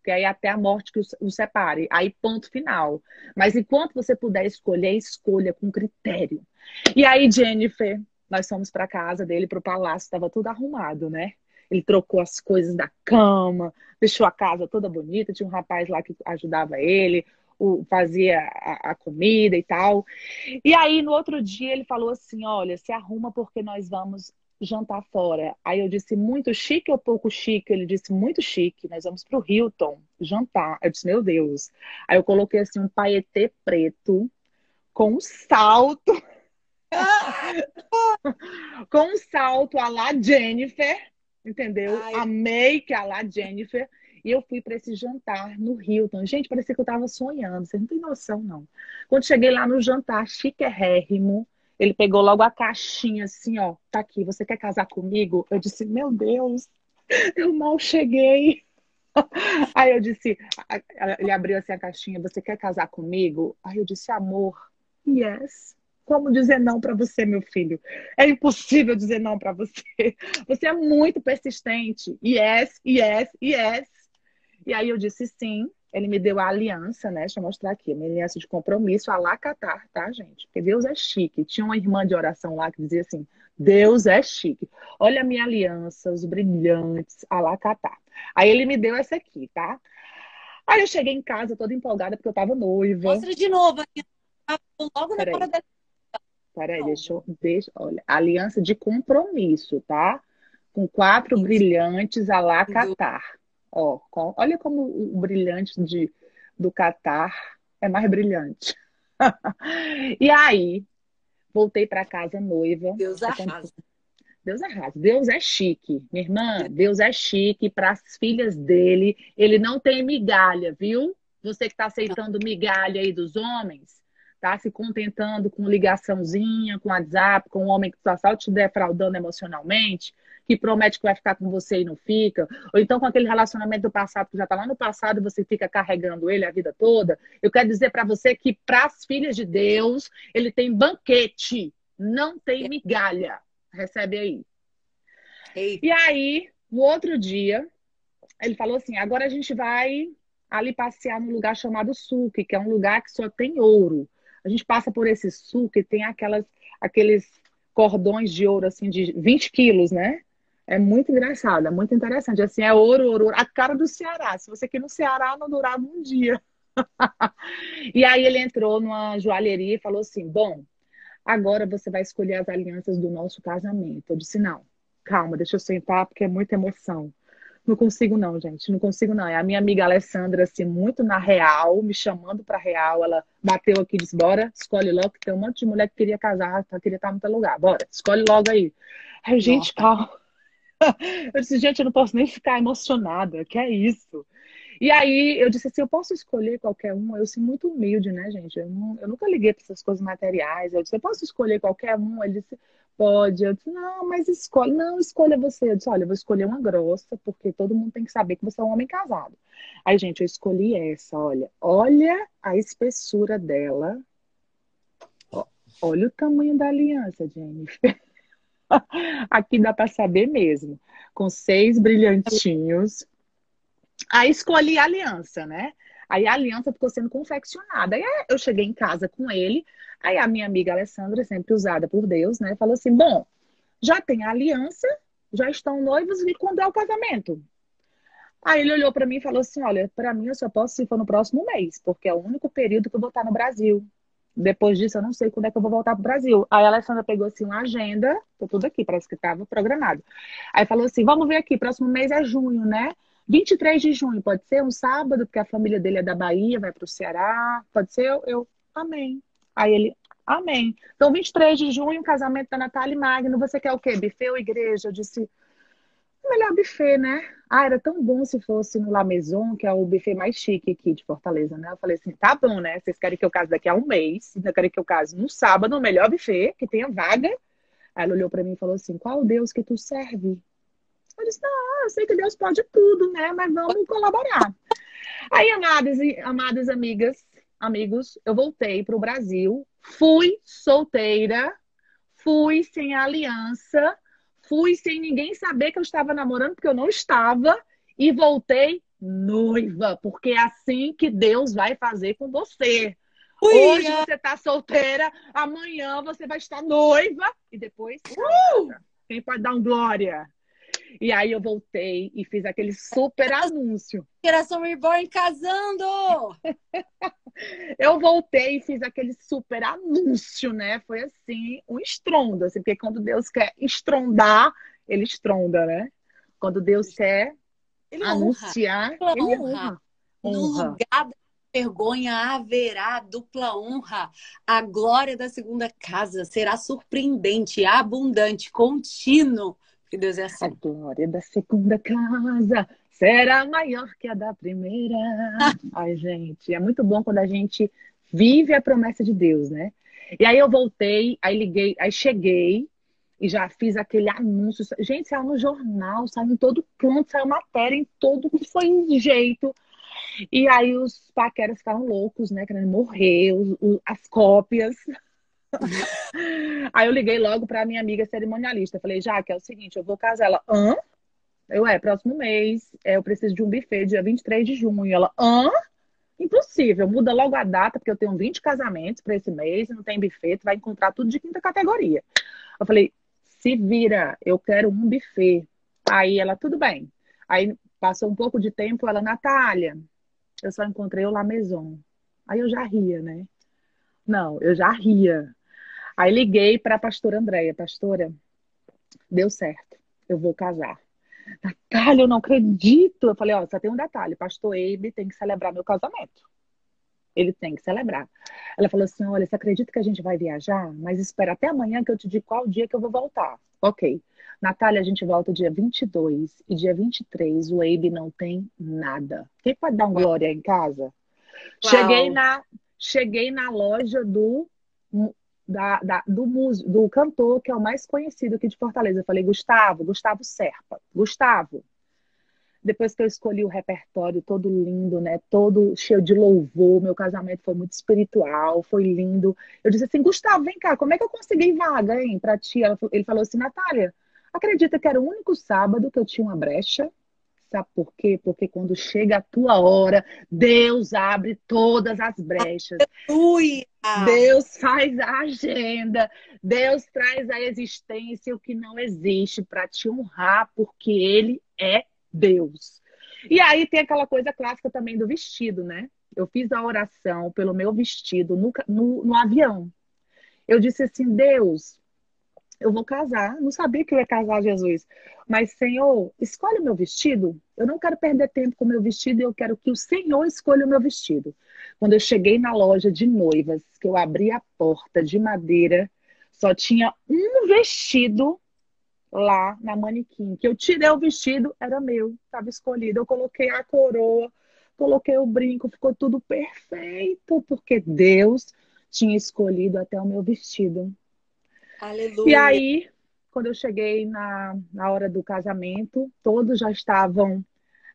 porque aí até a morte que os separe. Aí, ponto final. Mas enquanto você puder escolher, escolha com critério. E aí, Jennifer, nós fomos para casa dele, para o palácio, estava tudo arrumado, né? Ele trocou as coisas da cama, deixou a casa toda bonita. Tinha um rapaz lá que ajudava ele, o, fazia a, a, comida e tal. E aí, no outro dia, ele falou assim: Olha, se arruma porque nós vamos jantar fora. Aí eu disse, muito chique ou pouco chique? Ele disse, muito chique. Nós vamos pro Hilton jantar. Eu disse, meu Deus. Aí eu coloquei assim um paetê preto com um salto. com um salto a lá Jennifer, entendeu? Ai. Amei que a lá Jennifer. E eu fui para esse jantar no Hilton. Gente, parecia que eu estava sonhando. Vocês não têm noção, não. Quando cheguei lá no jantar chiquérrimo, ele pegou logo a caixinha assim, ó, tá aqui, você quer casar comigo? Eu disse, meu Deus, eu mal cheguei. Aí eu disse, ele abriu assim a caixinha, você quer casar comigo? Aí eu disse, amor, yes. Como dizer não para você, meu filho? É impossível dizer não para você. Você é muito persistente. Yes, yes, yes. E aí eu disse sim ele me deu a aliança, né? Deixa eu mostrar aqui, a minha aliança de compromisso, a Lacatar, tá, gente? Porque Deus é chique. Tinha uma irmã de oração lá que dizia assim: Deus é chique. Olha a minha aliança, os brilhantes, a Lacatar. Aí ele me deu essa aqui, tá? Aí eu cheguei em casa toda empolgada porque eu tava noiva. Mostra de novo aqui. Logo na hora da. Peraí, deixa eu. Deixa, olha, aliança de compromisso, tá? Com quatro Isso. brilhantes a Lacatar. Ó, com, olha como o brilhante de, do Catar é mais brilhante. e aí, voltei para casa noiva. Deus arrasa. Deus arrasa. Deus é chique. Minha irmã, Deus é chique para as filhas dele. Ele não tem migalha, viu? Você que está aceitando migalha aí dos homens, tá se contentando com ligaçãozinha, com WhatsApp, com um homem que só te defraudando emocionalmente, que promete que vai ficar com você e não fica, ou então com aquele relacionamento do passado que já está lá no passado e você fica carregando ele a vida toda, eu quero dizer para você que para as filhas de Deus, ele tem banquete, não tem migalha. Recebe aí. E aí, no outro dia, ele falou assim: agora a gente vai ali passear num lugar chamado Suque, que é um lugar que só tem ouro. A gente passa por esse Suque, tem aquelas, aqueles cordões de ouro assim de 20 quilos, né? É muito engraçado, é muito interessante. Assim, é ouro, ouro, a cara do Ceará. Se você aqui no Ceará não durava um dia. e aí ele entrou numa joalheria e falou assim: Bom, agora você vai escolher as alianças do nosso casamento. Eu disse: Não, calma, deixa eu sentar, porque é muita emoção. Não consigo, não, gente. Não consigo, não. É a minha amiga Alessandra, assim, muito na real, me chamando pra real. Ela bateu aqui e disse: Bora, escolhe logo, que tem um monte de mulher que queria casar, queria estar no teu lugar. Bora, escolhe logo aí. Aí, gente, calma. Eu disse, gente, eu não posso nem ficar emocionada, que é isso? E aí eu disse assim, eu posso escolher qualquer um? Eu sou muito humilde, né, gente? Eu, não, eu nunca liguei para essas coisas materiais. Eu disse, eu posso escolher qualquer um? Ele disse, pode. Eu disse, não, mas escolhe. Não, escolha você. Eu disse, olha, eu vou escolher uma grossa, porque todo mundo tem que saber que você é um homem casado. Aí, gente, eu escolhi essa, olha. Olha a espessura dela. Olha o tamanho da aliança, Jennifer. Aqui dá para saber mesmo. Com seis brilhantinhos. Aí escolhi a aliança, né? Aí a aliança ficou sendo confeccionada. Aí eu cheguei em casa com ele. Aí a minha amiga Alessandra, sempre usada por Deus, né? Falou assim: bom, já tem a aliança, já estão noivos e quando é o casamento? Aí ele olhou para mim e falou assim: olha, para mim eu só posso se for no próximo mês, porque é o único período que eu vou estar no Brasil. depois disso eu não sei quando é que eu vou voltar pro Brasil. Aí a Alessandra pegou assim uma agenda, tô tudo aqui, parece que estava programado. Aí falou assim: vamos ver aqui, próximo mês é junho, né? 23 de junho, pode ser um sábado, porque a família dele é da Bahia, vai para o Ceará. Pode ser eu, eu, amém. Aí ele, amém. Então, 23 de junho, casamento da Natália e Magno. Você quer o quê? Buffet ou igreja? Eu disse, melhor buffet, né? Ah, era tão bom se fosse no La Maison, que é o buffet mais chique aqui de Fortaleza, né? Eu falei assim, tá bom, né? Vocês querem que eu case daqui a um mês, ainda querem que eu case no sábado, no melhor buffet, que tenha vaga. Aí ela olhou para mim e falou assim, qual Deus que tu serve? Eu disse, não, eu sei que Deus pode tudo, né? Mas vamos colaborar. Aí, amadas e amadas amigas, amigos, eu voltei para o Brasil, fui solteira, fui sem aliança, fui sem ninguém saber que eu estava namorando, porque eu não estava, e voltei noiva, porque é assim que Deus vai fazer com você. Hoje você está solteira, amanhã você vai estar noiva e depois. Uh! Quem pode dar um glória? E aí eu voltei e fiz aquele super anúncio. Geração Reborn casando! eu voltei e fiz aquele super anúncio, né? Foi assim, um estrondo, assim, porque quando Deus quer estrondar, ele estronda, né? Quando Deus quer ele anunciar, honra. ele honra. honra. No lugar da vergonha haverá dupla honra. A glória da segunda casa será surpreendente, abundante, contínuo. Que Deus é assim. A glória da segunda casa será maior que a da primeira. Ai, gente, é muito bom quando a gente vive a promessa de Deus, né? E aí eu voltei, aí liguei, aí cheguei e já fiz aquele anúncio. Gente, saiu no jornal, saiu em todo canto, saiu matéria em todo, foi um jeito. E aí os paqueras ficaram loucos, né? Querendo morrer, os, os, as cópias. Aí eu liguei logo para minha amiga cerimonialista. Falei, já que é o seguinte, eu vou casar. Ela, hã? Eu, é, próximo mês, é, eu preciso de um buffet, dia 23 de junho. Ela, hã? Impossível, muda logo a data, porque eu tenho 20 casamentos para esse mês, não tem buffet, tu vai encontrar tudo de quinta categoria. Eu falei, se vira, eu quero um buffet. Aí ela, tudo bem. Aí passou um pouco de tempo, ela, Natália, eu só encontrei o La Maison. Aí eu já ria, né? Não, eu já ria. Aí liguei para a pastora Andréia. Pastora, deu certo, eu vou casar. Natália, eu não acredito. Eu falei, ó, só tem um detalhe. Pastor Eibe tem que celebrar meu casamento. Ele tem que celebrar. Ela falou assim, olha, você acredita que a gente vai viajar? Mas espera até amanhã que eu te digo qual dia que eu vou voltar. Ok. Natália, a gente volta dia 22 e dia 23 o Eibe não tem nada. Quem pode dar um glória em casa? Uau. Cheguei na, cheguei na loja do da, da, do, músico, do cantor que é o mais conhecido aqui de Fortaleza. Eu falei, Gustavo, Gustavo Serpa. Gustavo, depois que eu escolhi o repertório todo lindo, né? Todo cheio de louvor, meu casamento foi muito espiritual, foi lindo. Eu disse assim, Gustavo, vem cá, como é que eu consegui vaga, hein, pra ti? Ele falou assim, Natália, acredita que era o único sábado que eu tinha uma brecha? Sabe por quê? Porque quando chega a tua hora, Deus abre todas as brechas. Aleluia! Deus faz a agenda. Deus traz à existência o que não existe para te honrar, porque Ele é Deus. E aí tem aquela coisa clássica também do vestido, né? Eu fiz a oração pelo meu vestido no, no, no avião. Eu disse assim: Deus, eu vou casar. Não sabia que eu ia casar, Jesus. Mas, Senhor, escolhe o meu vestido. Eu não quero perder tempo com o meu vestido, eu quero que o Senhor escolha o meu vestido. Quando eu cheguei na loja de noivas, que eu abri a porta de madeira, só tinha um vestido lá na manequim. Que eu tirei o vestido, era meu, estava escolhido. Eu coloquei a coroa, coloquei o brinco, ficou tudo perfeito, porque Deus tinha escolhido até o meu vestido. Aleluia. E aí, quando eu cheguei na, na hora do casamento, todos já estavam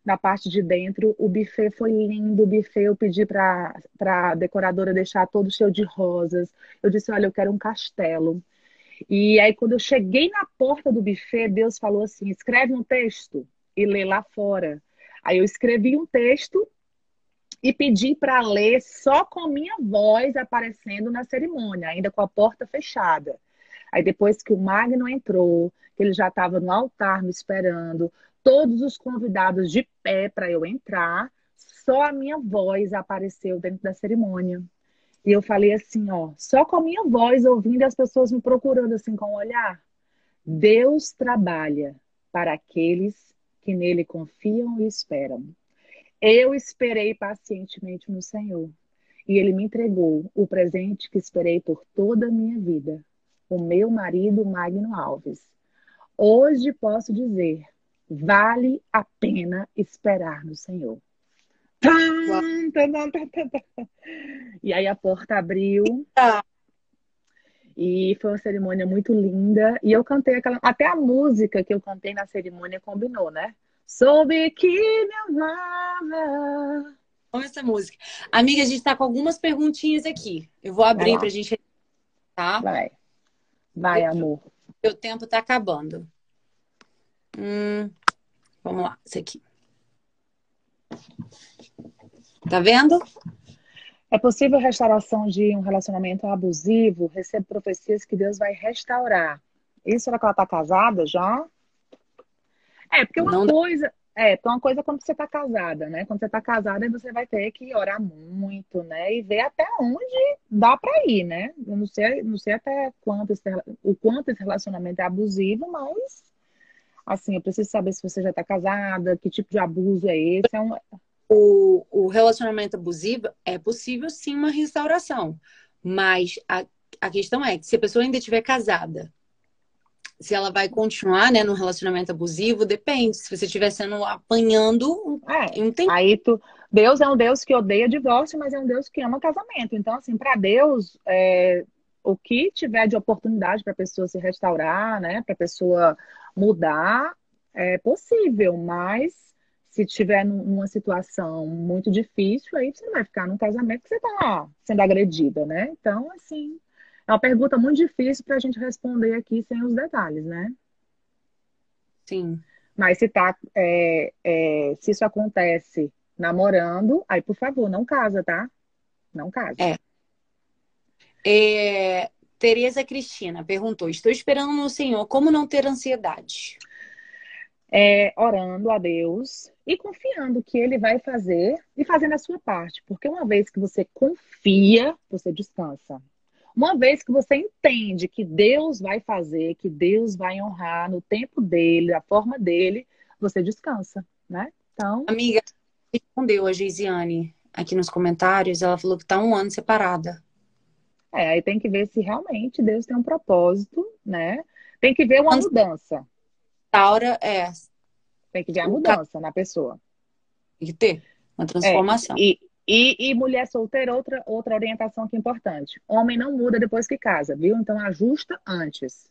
na parte de dentro. O buffet foi lindo, o buffet eu pedi para a decoradora deixar todo cheio de rosas. Eu disse, olha, eu quero um castelo. E aí, quando eu cheguei na porta do buffet, Deus falou assim: escreve um texto e lê lá fora. Aí eu escrevi um texto e pedi para ler só com minha voz aparecendo na cerimônia, ainda com a porta fechada. Aí depois que o Magno entrou, que ele já estava no altar me esperando, todos os convidados de pé para eu entrar, só a minha voz apareceu dentro da cerimônia. E eu falei assim, ó, só com a minha voz ouvindo as pessoas me procurando assim com o olhar. Deus trabalha para aqueles que nele confiam e esperam. Eu esperei pacientemente no Senhor e ele me entregou o presente que esperei por toda a minha vida, o meu marido Magno Alves. Hoje posso dizer, vale a pena esperar no Senhor. E aí a porta abriu. E foi uma cerimônia muito linda. E eu cantei aquela. Até a música que eu cantei na cerimônia combinou, né? Soube que me amava. Vamos essa música. Amiga, a gente tá com algumas perguntinhas aqui. Eu vou abrir pra gente. Tá? Vai. Vai, amor. O tempo tá acabando. Hum, vamos lá, esse aqui. Tá vendo? É possível restauração de um relacionamento abusivo? Recebo profecias que Deus vai restaurar. Isso era que ela tá casada já? É, porque uma Não coisa. É, então uma coisa é quando você tá casada, né? Quando você tá casada, você vai ter que orar muito, né? E ver até onde dá para ir, né? Eu não sei, não sei até quanto esse, o quanto esse relacionamento é abusivo, mas assim, eu preciso saber se você já tá casada, que tipo de abuso é esse. É um, o, o relacionamento abusivo, é possível sim uma restauração. Mas a, a questão é que se a pessoa ainda estiver casada, se ela vai continuar né, no relacionamento abusivo, depende. Se você estiver sendo apanhando, é, não tem. Aí tu. Deus é um Deus que odeia divórcio, mas é um Deus que ama casamento. Então, assim, para Deus, é, o que tiver de oportunidade para a pessoa se restaurar, né, para a pessoa mudar, é possível, mas se tiver numa situação muito difícil, aí você não vai ficar num casamento que você está sendo agredida, né? Então, assim, é uma pergunta muito difícil para a gente responder aqui sem os detalhes, né? Sim. Mas se tá, é, é, se isso acontece namorando, aí por favor, não casa, tá? Não casa. É. é Tereza Cristina perguntou: Estou esperando no Senhor, como não ter ansiedade? É, orando a Deus, e confiando que ele vai fazer e fazendo a sua parte. Porque uma vez que você confia, você descansa. Uma vez que você entende que Deus vai fazer, que Deus vai honrar no tempo dele, da forma dele, você descansa, né? Então. Amiga, respondeu a Geisiane aqui nos comentários, ela falou que tá um ano separada. É, aí tem que ver se realmente Deus tem um propósito, né? Tem que ver uma mudança. Taura, é, tem que ver a mudança na pessoa. Tem que ter uma transformação. É, e, e, e, mulher solteira, outra, outra orientação que é importante. Homem não muda depois que casa, viu? Então ajusta antes.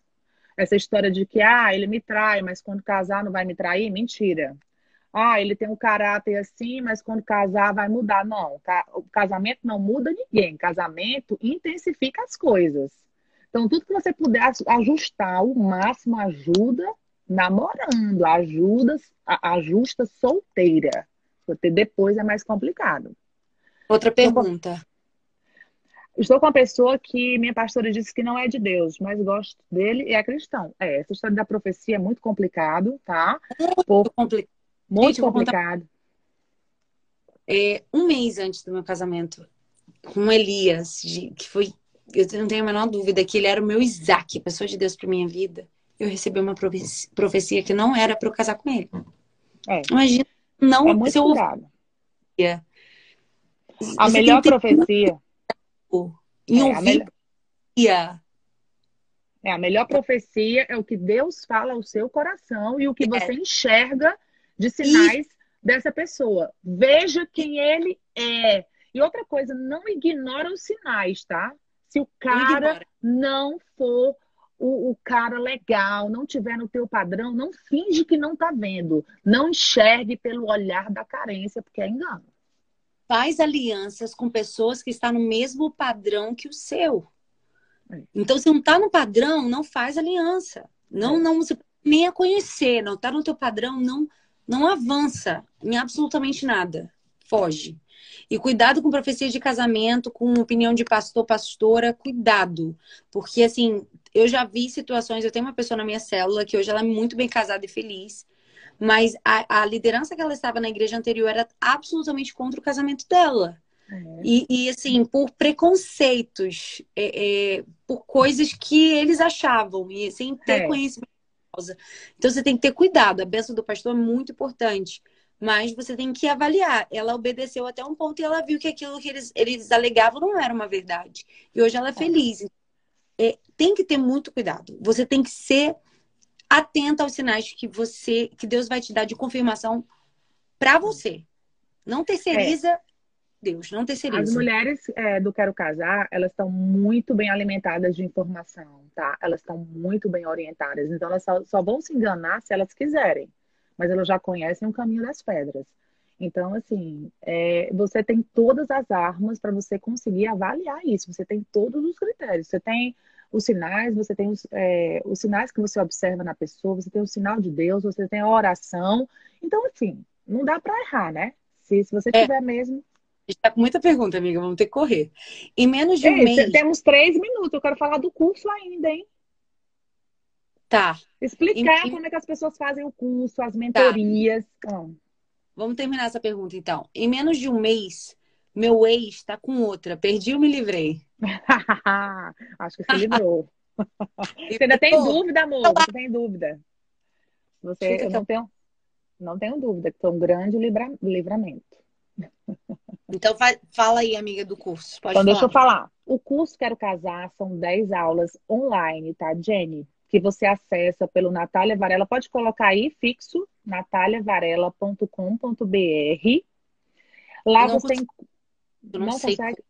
Essa história de que, ah, ele me trai, mas quando casar não vai me trair, mentira. Ah, ele tem um caráter assim, mas quando casar vai mudar. Não, o casamento não muda ninguém. Casamento intensifica as coisas. Então, tudo que você puder ajustar o máximo ajuda namorando, ajuda, ajusta solteira. Porque depois é mais complicado. Outra pergunta. Estou com uma pessoa que minha pastora disse que não é de Deus, mas gosto dele e é cristão. É, essa história da profecia é muito complicado, tá? Compli... muito Gente, complicado. É, um mês antes do meu casamento com Elias, que foi, eu não tenho a menor dúvida que ele era o meu Isaac, pessoa de Deus para minha vida eu recebi uma profecia que não era para eu casar com ele. É. Imagina, não é muito se eu A melhor profecia. Em é, a melhor... É, a melhor profecia é o que Deus fala ao seu coração e o que é. você enxerga de sinais dessa pessoa. Veja quem ele é. E outra coisa, não ignora os sinais, tá? Se o cara não for o, o, cara legal, não tiver no teu padrão, não finge que não tá vendo. Não enxergue pelo olhar da carência, porque é engano. Faz alianças com pessoas que estão no mesmo padrão que o seu. É. Então, se não está no padrão, não faz aliança. Não, é. não nem a conhecer, não está no teu padrão, não, não avança em absolutamente nada. Foge. E cuidado com profecia de casamento, com opinião de pastor, pastora, cuidado. Porque, assim, eu já vi situações, eu tenho uma pessoa na minha célula que hoje ela é muito bem casada e feliz, mas a, a liderança que ela estava na igreja anterior era absolutamente contra o casamento dela. É. E, e, assim, por preconceitos, é, é, por coisas que eles achavam, e sem ter é. conhecimento da causa. Então você tem que ter cuidado. A bênção do pastor é muito importante. Mas você tem que avaliar. Ela obedeceu até um ponto e ela viu que aquilo que eles, eles alegavam não era uma verdade. E hoje ela é, é. feliz. É, tem que ter muito cuidado. Você tem que ser atenta aos sinais que você, que Deus vai te dar de confirmação para você. Não terceiriza é. Deus, não terceiriza. As mulheres é, do Quero Casar, elas estão muito bem alimentadas de informação, tá? Elas estão muito bem orientadas. Então, elas só, só vão se enganar se elas quiserem mas elas já conhecem o caminho das pedras. Então, assim, é, você tem todas as armas para você conseguir avaliar isso. Você tem todos os critérios. Você tem os sinais, você tem os, é, os sinais que você observa na pessoa, você tem o sinal de Deus, você tem a oração. Então, assim, não dá para errar, né? Se, se você é. tiver mesmo. Está com muita pergunta, amiga. Vamos ter que correr. Em menos de um Ei, mês. Temos três minutos. Eu quero falar do curso ainda, hein? Tá. Explicar em, como é que as pessoas fazem o curso, as mentorias. Tá. Vamos terminar essa pergunta, então. Em menos de um mês, meu ex está com outra. Perdi ou me livrei? Acho que se livrou. Você ainda tem dúvida, amor? Você tem dúvida? Você, eu não tenho, não tenho dúvida que foi um grande livra, livramento. Então, fala aí, amiga do curso. Pode então, falar. deixa eu falar. O curso Quero Casar são 10 aulas online, tá, Jenny? que você acessa pelo Natália Varela. Pode colocar aí fixo, nataliavarela.com.br. Lá não não, não consegue.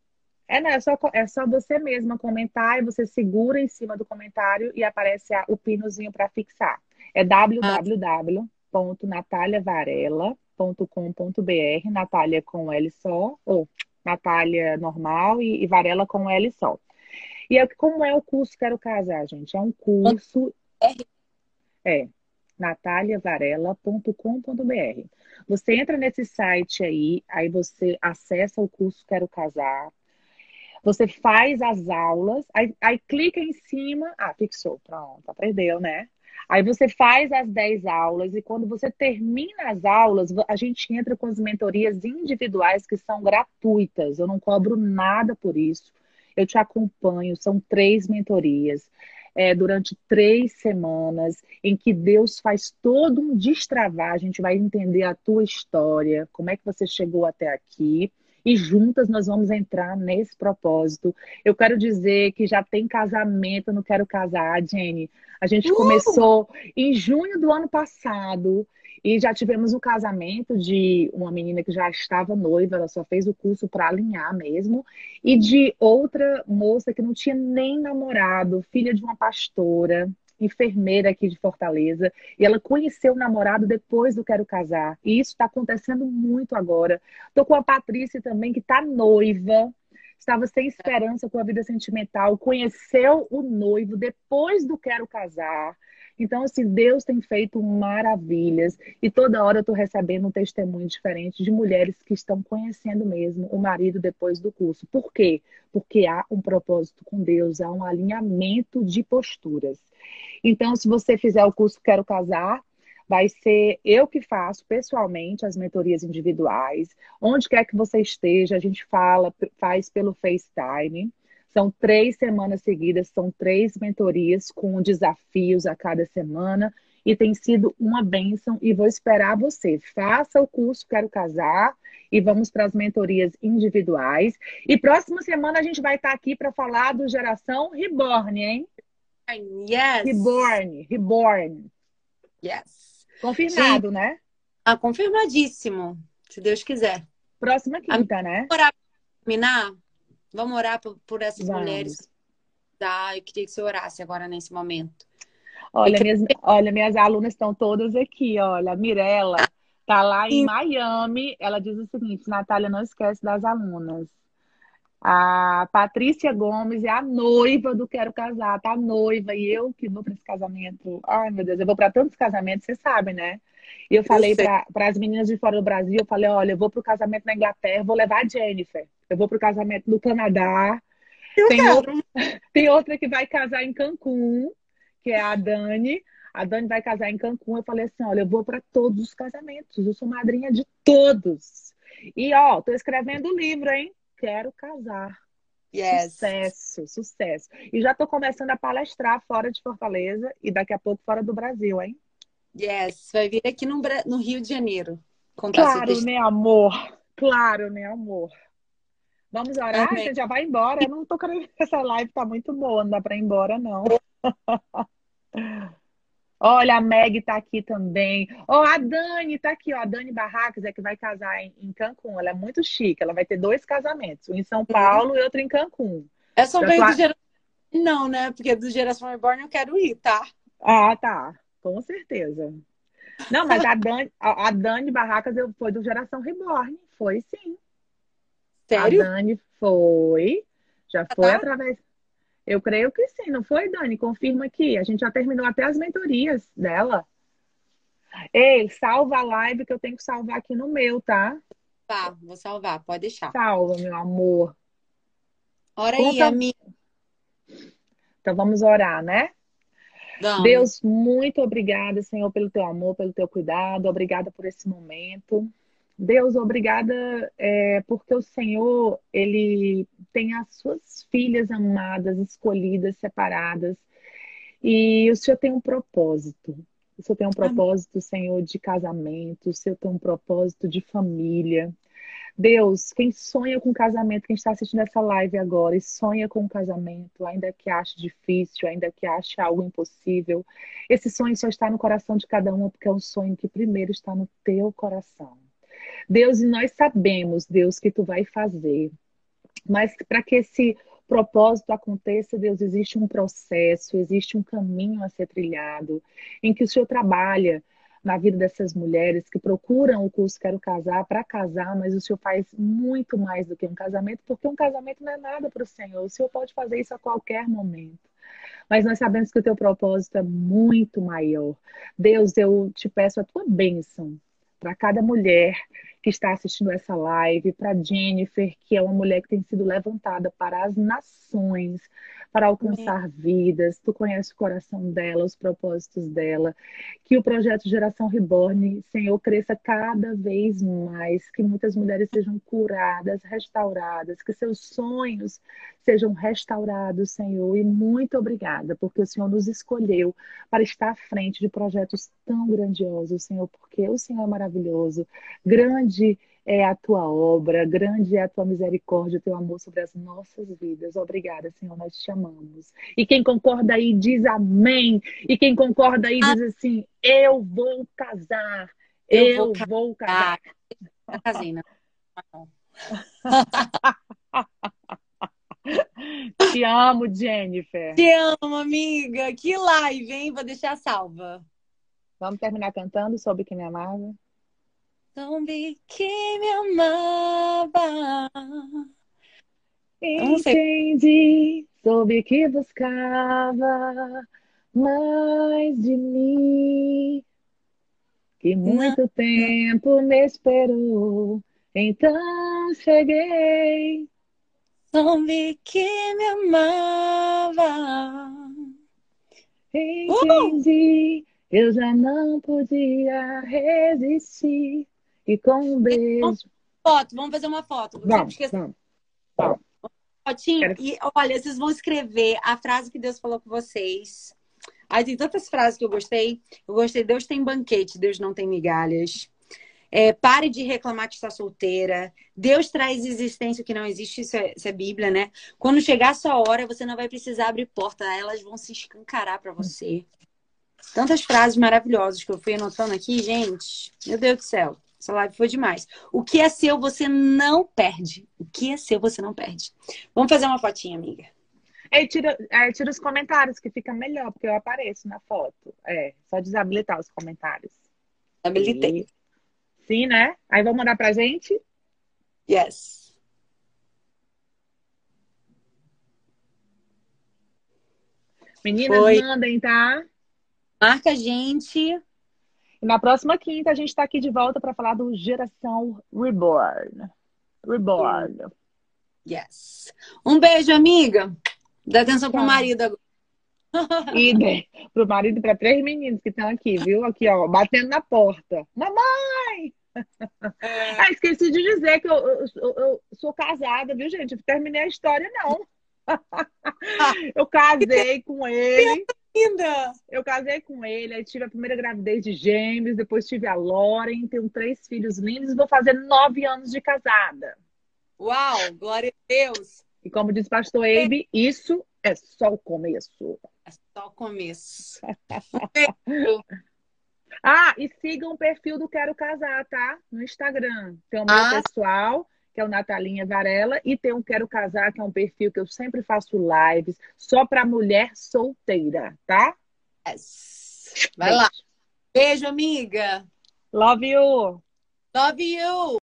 É, não, é, só, é só você mesma comentar e você segura em cima do comentário e aparece a, o pinozinho para fixar. É www.nataliavarela.com.br, Natália com L só, ou Natália normal e, e Varela com L só. E é, como é o curso Quero Casar, gente? É um curso. É, nataliavarela.com.br. Você entra nesse site aí, aí você acessa o curso Quero Casar. Você faz as aulas, aí, aí clica em cima. Ah, fixou, pronto, aprendeu, né? Aí você faz as 10 aulas e quando você termina as aulas, a gente entra com as mentorias individuais que são gratuitas. Eu não cobro nada por isso. Eu te acompanho, são três mentorias. É, durante três semanas, em que Deus faz todo um destravar, a gente vai entender a tua história, como é que você chegou até aqui, e juntas nós vamos entrar nesse propósito. Eu quero dizer que já tem casamento, não quero casar, Jenny. A gente uh! começou em junho do ano passado. E já tivemos o casamento de uma menina que já estava noiva, ela só fez o curso para alinhar mesmo, e de outra moça que não tinha nem namorado, filha de uma pastora, enfermeira aqui de Fortaleza, e ela conheceu o namorado depois do Quero Casar. E isso está acontecendo muito agora. Estou com a Patrícia também, que está noiva, estava sem esperança com a vida sentimental, conheceu o noivo depois do Quero Casar. Então, assim, Deus tem feito maravilhas e toda hora eu estou recebendo um testemunho diferente de mulheres que estão conhecendo mesmo o marido depois do curso. Por quê? Porque há um propósito com Deus, há um alinhamento de posturas. Então, se você fizer o curso Quero Casar, vai ser eu que faço pessoalmente as mentorias individuais. Onde quer que você esteja, a gente fala, faz pelo FaceTime. São três semanas seguidas, são três mentorias com desafios a cada semana e tem sido uma bênção e vou esperar você. Faça o curso Quero Casar e vamos para as mentorias individuais. E próxima semana a gente vai estar aqui para falar do Geração Reborn, hein? Yes. Reborn, Reborn. Yes. Confirmado, Sim. né? Ah, confirmadíssimo, se Deus quiser. Próxima quinta, né? Para terminar, Vamos orar por, por essas Vamos. mulheres. Tá? Eu queria que você orasse agora nesse momento. Olha, minhas, olha, minhas alunas estão todas aqui, olha. A Mirella tá lá em Miami. Ela diz o seguinte: Natália, não esquece das alunas. A Patrícia Gomes é a noiva do Quero Casar, tá noiva. E eu que vou para esse casamento. Ai, meu Deus, eu vou para tantos casamentos, você sabe, né? E eu falei para as meninas de fora do Brasil, eu falei, olha, eu vou para o casamento na Inglaterra, vou levar a Jennifer. Eu vou para o casamento no Canadá. Eu tem, outra, tem outra que vai casar em Cancún, que é a Dani. A Dani vai casar em Cancún. Eu falei assim, olha, eu vou para todos os casamentos. Eu sou madrinha de todos. E, ó, tô escrevendo o livro, hein? Quero casar. Yes. Sucesso, sucesso. E já estou começando a palestrar fora de Fortaleza e daqui a pouco fora do Brasil, hein? Yes, vai vir aqui no, no Rio de Janeiro. Claro, né, amor? Claro, né, amor? Vamos orar? Amém. Você já vai embora? Eu não tô querendo. Essa live tá muito boa, não dá pra ir embora, não. Olha, a Meg tá aqui também. Ó, oh, a Dani tá aqui, ó. A Dani Barracas é que vai casar em, em, Cancún. Ela é muito chique. Ela vai ter dois casamentos, um em São Paulo uhum. e outro em Cancún. É veio do geração. Não, né? Porque do Geração Reborn eu quero ir, tá? Ah, tá. Com certeza. Não, mas a Dani, a, a Dani Barracas eu, foi do Geração Reborn. Foi sim. Sério? A Dani foi. Já foi tá? através. Eu creio que sim, não foi, Dani? Confirma aqui. A gente já terminou até as mentorias dela. Ei, salva a live que eu tenho que salvar aqui no meu, tá? Tá, vou salvar, pode deixar. Salva, meu amor. Ora Conta... aí, amiga. Então vamos orar, né? Vamos. Deus, muito obrigada, Senhor, pelo teu amor, pelo teu cuidado. Obrigada por esse momento. Deus, obrigada é, porque o Senhor, Ele tem as suas filhas amadas, escolhidas, separadas. E o Senhor tem um propósito. O Senhor tem um propósito, Senhor, de casamento. O Senhor tem um propósito de família. Deus, quem sonha com casamento, quem está assistindo essa live agora e sonha com casamento, ainda que ache difícil, ainda que ache algo impossível, esse sonho só está no coração de cada uma, porque é um sonho que primeiro está no teu coração. Deus, e nós sabemos, Deus, que tu vai fazer. Mas para que esse propósito aconteça, Deus, existe um processo, existe um caminho a ser trilhado, em que o Senhor trabalha na vida dessas mulheres que procuram o curso Quero Casar para casar, mas o Senhor faz muito mais do que um casamento, porque um casamento não é nada para o Senhor. O Senhor pode fazer isso a qualquer momento. Mas nós sabemos que o teu propósito é muito maior. Deus, eu te peço a tua bênção para cada mulher que está assistindo essa live, para Jennifer, que é uma mulher que tem sido levantada para as nações, para alcançar vidas. Tu conhece o coração dela, os propósitos dela. Que o projeto Geração Reborn, Senhor, cresça cada vez mais, que muitas mulheres sejam curadas, restauradas, que seus sonhos sejam restaurados, Senhor. E muito obrigada, porque o Senhor nos escolheu para estar à frente de projetos tão grandiosos, Senhor, porque o Senhor é maravilhoso, grande é a tua obra, grande é a tua misericórdia, o teu amor sobre as nossas vidas. Obrigada, Senhor, nós te amamos. E quem concorda aí diz amém. E quem concorda aí diz assim: eu vou casar. Eu, eu vou, vou, casar. Casei, né? Te amo, Jennifer. Te amo, amiga. Que live, hein? Vou deixar salva. Vamos terminar cantando sobre quem me amava? Soube que me amava. Entendi, soube que buscava mais de mim. Que muito Não. tempo me esperou, então cheguei. Soube que me amava. Entendi, uh! eu já não podia resistir. E com um beijo. Foto, vamos fazer uma foto. Vamos, vamos. vamos. Fotinho. E olha, vocês vão escrever a frase que Deus falou com vocês. Aí tem tantas frases que eu gostei. Eu gostei, Deus tem banquete, Deus não tem migalhas. É, pare de reclamar que está solteira. Deus traz existência que não existe, isso é, isso é, Bíblia, né? Quando chegar a sua hora, você não vai precisar abrir porta, elas vão se escancarar para você. Tantas frases maravilhosas que eu fui anotando aqui, gente. Meu Deus do céu. Essa live foi demais. O que é seu, você não perde. O que é seu, você não perde. Vamos fazer uma fotinha, amiga. Ei, tira, é, tira os comentários, que fica melhor, porque eu apareço na foto. É, só desabilitar os comentários. Habilitei. E... Sim, né? Aí vão mandar pra gente? Yes. Meninas, Foi. mandem, tá? Marca a gente. E na próxima quinta a gente está aqui de volta para falar do Geração Reborn. Reborn. Yes. Um beijo, amiga. Dá atenção pro marido agora. E né, pro marido e para três meninos que estão aqui, viu? Aqui, ó, batendo na porta. Mamãe! É. Ah, esqueci de dizer que eu, eu, eu, eu, sou casada, viu, gente? Eu terminei a história, não. eu casei com ele. Ainda! Eu casei com ele, aí tive a primeira gravidez de gêmeos, depois tive a Lauren, tenho três filhos lindos e vou fazer nove anos de casada. Uau, glória a Deus! E como diz pastor Abe, isso é só o começo. É só o começo. ah, e sigam o perfil do Quero Casar, tá? No Instagram. Tem o meu ah. pessoal, que é o Natalinha Varela, e tem o Quero Casar, que é um perfil que eu sempre faço lives só para mulher solteira, tá? Yes. Vai Beijo. lá. Beijo, amiga. Love you. Love you.